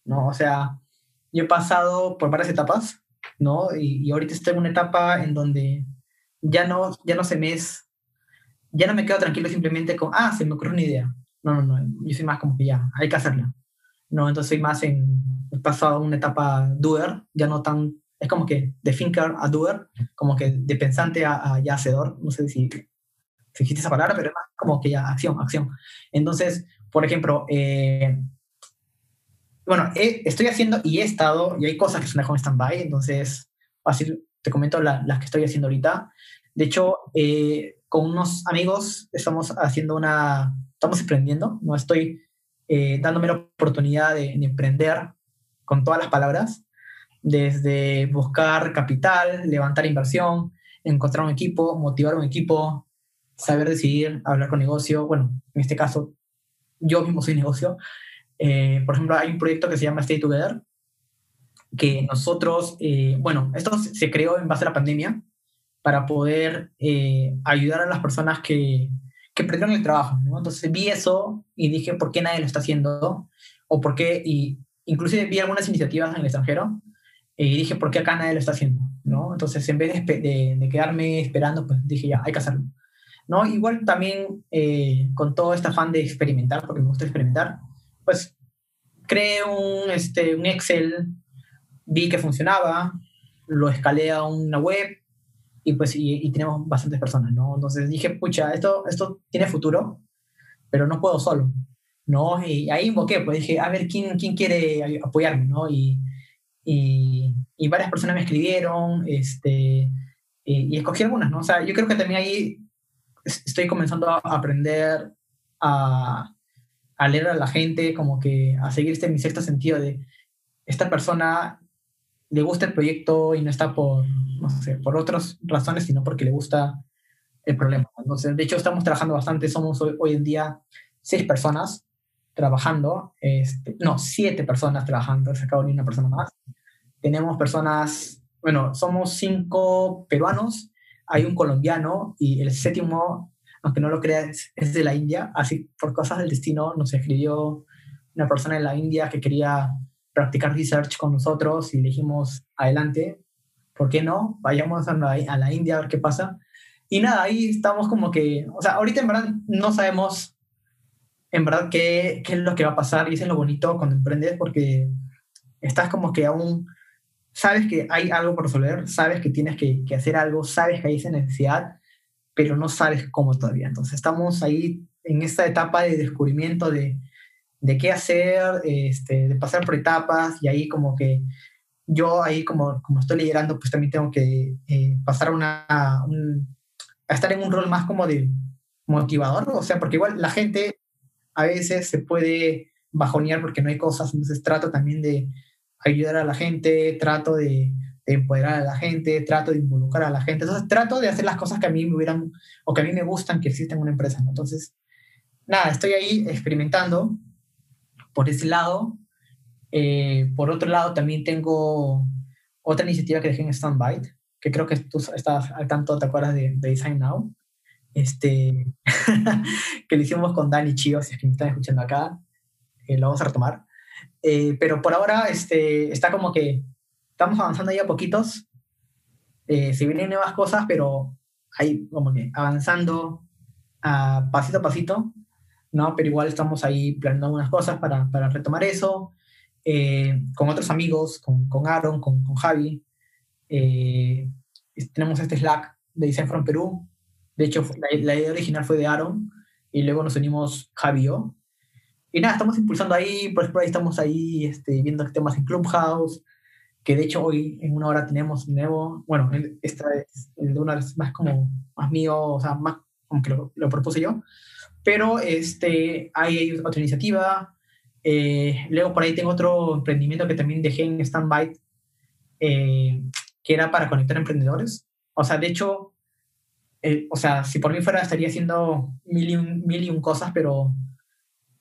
¿no? O sea, yo he pasado por varias etapas, ¿no? Y, y, ahorita estoy en una etapa en donde ya no, ya no se me es, ya no me quedo tranquilo simplemente con, ah, se me ocurrió una idea. No, no, no, yo soy más como que ya, hay que hacerla. ¿No? Entonces soy más en, he pasado una etapa doer, ya no tan, es como que de thinker a doer, como que de pensante a, ya hacedor, no sé si, si esa palabra, pero es más como que ya acción, acción. Entonces, por ejemplo, eh, bueno, estoy haciendo y he estado, y hay cosas que se me dejan en stand-by, entonces, así te comento las que estoy haciendo ahorita. De hecho, eh, con unos amigos estamos haciendo una, estamos emprendiendo, no estoy eh, dándome la oportunidad de, emprender con todas las palabras, desde buscar capital, levantar inversión, encontrar un equipo, motivar un equipo, saber decidir, hablar con negocio. Bueno, en este caso, yo mismo soy negocio. Eh, por ejemplo, hay un proyecto que se llama Stay Together, que nosotros, eh, bueno, esto se creó en base a la pandemia para poder ayudar a las personas que, que perdieron el trabajo, ¿no? Entonces vi eso y dije, ¿por qué nadie lo está haciendo? O por qué, y inclusive vi algunas iniciativas en el extranjero y dije, ¿por qué acá nadie lo está haciendo? ¿no? Entonces, en vez de, de, quedarme esperando, pues dije, ya, hay que hacerlo. ¿no? Igual también eh, con todo este afán de experimentar, porque me gusta experimentar, pues creé un, este, un Excel, vi que funcionaba, lo escalé a una web, y pues y, tenemos bastantes personas, ¿no? Entonces dije, pucha, esto, esto tiene futuro, pero no puedo solo, ¿no? Y ahí invoqué, pues dije, a ver, ¿quién, quién quiere apoyarme, ¿no? Y, y, y varias personas me escribieron, este, y, escogí algunas, ¿no? O sea, yo creo que también ahí estoy comenzando a aprender a, a leer a la gente, como que a seguir este mi sexto sentido de esta persona le gusta el proyecto y no está por, no sé, por otras razones, sino porque le gusta el problema. Entonces, de hecho, estamos trabajando bastante, somos hoy, en día seis personas trabajando, este, no, siete personas trabajando, se acabó ni una persona más. Tenemos personas, bueno, somos cinco peruanos, hay un colombiano y el séptimo, aunque no lo creas, es de la India, así por cosas del destino nos escribió una persona en la India que quería practicar research con nosotros y dijimos, adelante, ¿por qué no? Vayamos a la, a la India a ver qué pasa. Y nada, ahí estamos como que, o sea, ahorita en verdad no sabemos en verdad qué, qué es lo que va a pasar y eso es lo bonito cuando emprendes porque estás como que aún sabes que hay algo por resolver, sabes que tienes que, que, hacer algo, sabes que hay esa necesidad, pero no sabes cómo todavía. Entonces estamos ahí en esta etapa de descubrimiento de, de qué hacer, este, de pasar por etapas y ahí como que yo ahí como, como estoy liderando, pues también tengo que eh, pasar una, a estar en un rol más como de motivador, o sea, porque igual la gente a veces se puede bajonear porque no hay cosas, entonces trato también de ayudar a la gente, trato de, empoderar a la gente, trato de involucrar a la gente, entonces trato de hacer las cosas que a mí me hubieran o que a mí me gustan que existen en una empresa, entonces, nada, estoy ahí experimentando por ese lado. Eh, por otro lado, también tengo otra iniciativa que dejé en Standby, que creo que tú estás al tanto, ¿te acuerdas de, Design Now? Este, [laughs] que lo hicimos con Dani Chio, si es que me están escuchando acá, eh, lo vamos a retomar. Eh, pero por ahora este, está como que estamos avanzando ahí a poquitos. se vienen nuevas cosas, pero ahí como que avanzando a pasito a pasito. ¿No? Pero igual estamos ahí planeando algunas cosas para, para retomar eso, eh, con otros amigos, con, con Aaron, con, con Javi. Eh, tenemos este Slack de Design from Perú. De hecho, la, idea original fue de Aaron y luego nos unimos Javi y yo. Nada, estamos impulsando ahí, por ahí estamos ahí este, viendo temas en Clubhouse, que de hecho hoy en una hora tenemos nuevo, bueno, esta es el de una vez más como más mío, o sea, más como que lo propuse yo, pero este, hay otra iniciativa. Eh, luego por ahí tengo otro emprendimiento que también dejé en stand-by, eh, que era para conectar emprendedores. O sea, de hecho, eh, o sea, si por mí fuera estaría haciendo mil y un, mil y un cosas, pero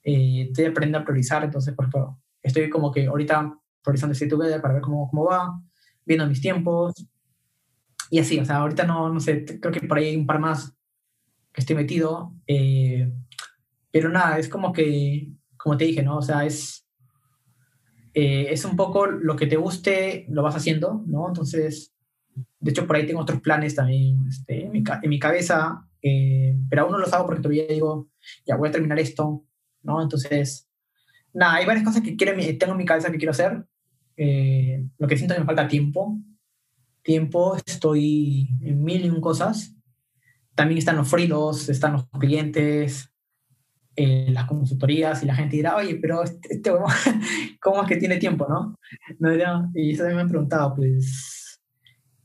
estoy aprendiendo a priorizar. Entonces, por ejemplo, estoy como que ahorita priorizando este YouTube para ver cómo, cómo va, viendo mis tiempos. Y así, o sea, ahorita no, no sé, creo que por ahí hay un par más que estoy metido. Eh, pero nada, es como que, como te dije, ¿no? O sea, es, eh, es un poco lo que te guste, lo vas haciendo, ¿no? Entonces, de hecho, por ahí tengo otros planes también este, en, mi, en, mi, cabeza, eh, pero aún no los hago porque todavía digo, ya voy a terminar esto, ¿no? Entonces, nada, hay varias cosas que quiero, tengo en mi cabeza que quiero hacer. lo que siento que me falta tiempo. Tiempo, estoy en mil y un cosas también están los frilos, están los clientes, eh, las consultorías y la gente dirá, oye, pero este, este [laughs] ¿cómo es que tiene tiempo, no? y eso también me han preguntado, pues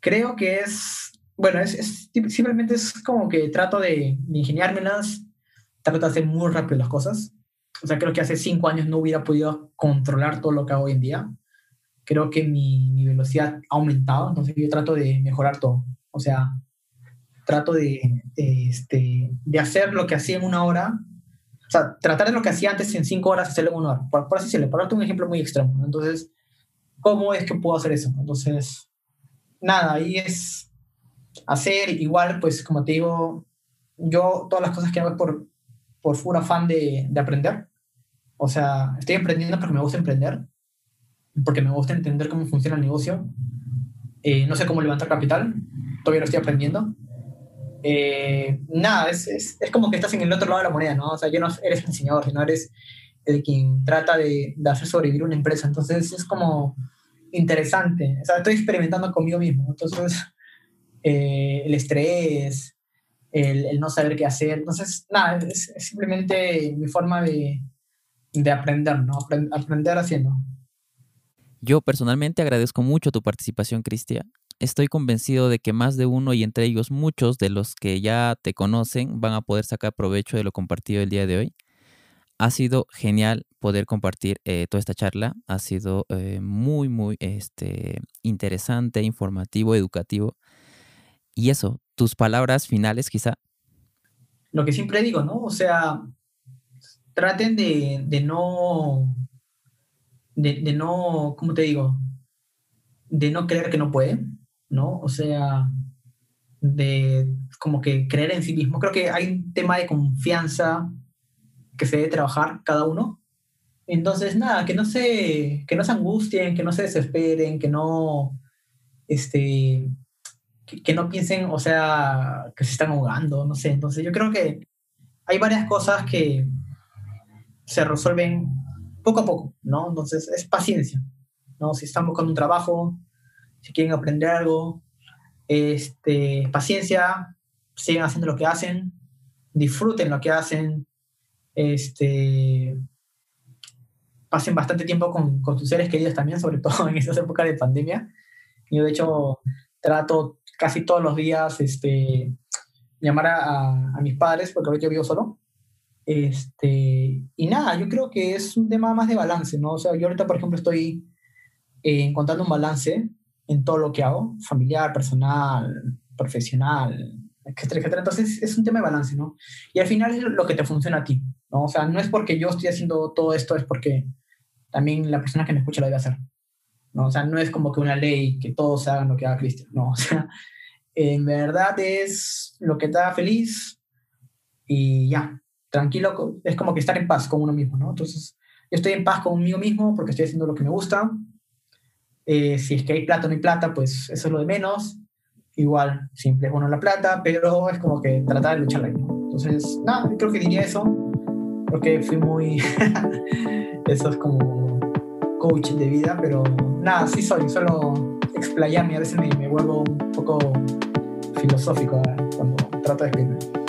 creo que es, bueno, es, simplemente es como que trato de, de ingeniármelas, trato de hacer muy rápido las cosas. O sea, creo que hace cinco años no hubiera podido controlar todo lo que hago hoy en día. Creo que mi, mi velocidad ha aumentado, entonces yo trato de mejorar todo. O sea, trato de, este, de hacer lo que hacía en una hora, o sea, tratar de lo que hacía antes en cinco horas, hacerlo en una hora, por, así decirlo, por darte un ejemplo muy extremo. Entonces, ¿cómo es que puedo hacer eso? Entonces, nada, ahí es hacer igual, pues como te digo, yo todas las cosas que hago es por, por puro afán de, de aprender. O sea, estoy emprendiendo porque me gusta emprender, porque me gusta entender cómo funciona el negocio. Eh, no sé cómo levantar capital, todavía lo estoy aprendiendo. Eh, nada, es, es, es, como que estás en el otro lado de la moneda, ¿no? O sea, ya no eres el diseñador, sino eres el quien trata de, de, hacer sobrevivir una empresa. Entonces es como interesante. O sea, estoy experimentando conmigo mismo. Entonces, eh, el estrés, el, el, no saber qué hacer. Entonces, nada, es, es simplemente mi forma de, de aprender, ¿no? aprender haciendo. Yo personalmente agradezco mucho tu participación, Cristian. Estoy convencido de que más de uno y entre ellos muchos de los que ya te conocen van a poder sacar provecho de lo compartido el día de hoy. Ha sido genial poder compartir eh, toda esta charla. Ha sido eh, muy, muy este, interesante, informativo, educativo. Y eso, tus palabras finales quizá. Lo que siempre digo, ¿no? O sea, traten de, de no, de, de, no, ¿cómo te digo? De no creer que no pueden. ¿No? O sea, de como que creer en sí mismo. Creo que hay un tema de confianza que se debe trabajar cada uno. Entonces, nada, que no se, que no se angustien, que no se desesperen, que no, este, que, no piensen, o sea, que se están ahogando, no sé. Entonces, yo creo que hay varias cosas que se resuelven poco a poco, ¿no? Entonces, es paciencia, ¿no? Si están buscando un trabajo, si quieren aprender algo, este, paciencia, sigan haciendo lo que hacen, disfruten lo que hacen, este, pasen bastante tiempo con, con sus seres queridos también, sobre todo [laughs] en estas épocas de pandemia. Yo, de hecho, trato casi todos los días este, llamar a, a mis padres, porque ahorita yo vivo solo. Este, y nada, yo creo que es un tema más de balance, ¿no? O sea, yo ahorita, por ejemplo, estoy eh, encontrando un balance en todo lo que hago, familiar, personal, profesional, etcétera, etcétera. Entonces es un tema de balance, ¿no? Y al final es lo que te funciona a ti, ¿no? O sea, no es porque yo estoy haciendo todo esto, es porque también la persona que me escucha lo debe hacer, ¿no? O sea, no es como que una ley que todos hagan lo que haga Cristian, no, [laughs] o sea, en verdad es lo que te da feliz y ya, tranquilo, es como que estar en paz con uno mismo, ¿no? Entonces, yo estoy en paz conmigo mismo porque estoy haciendo lo que me gusta. Eh, si es que hay plata o no hay plata, pues eso es lo de menos. Igual, siempre es bueno la plata, pero es como que tratar de luchar ahí, ¿no? Entonces, nada, creo que diría eso, porque fui muy... [laughs] eso es como coach de vida, pero nada, sí soy, solo explayarme, a veces me, me vuelvo un poco filosófico cuando trato de escribir.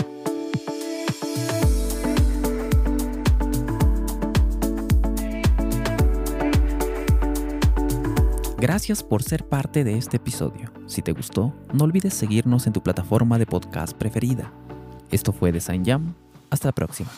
Gracias por ser parte de este episodio. Si te gustó, no olvides seguirnos en tu plataforma de podcast preferida. Esto fue Design Jam. Hasta la próxima.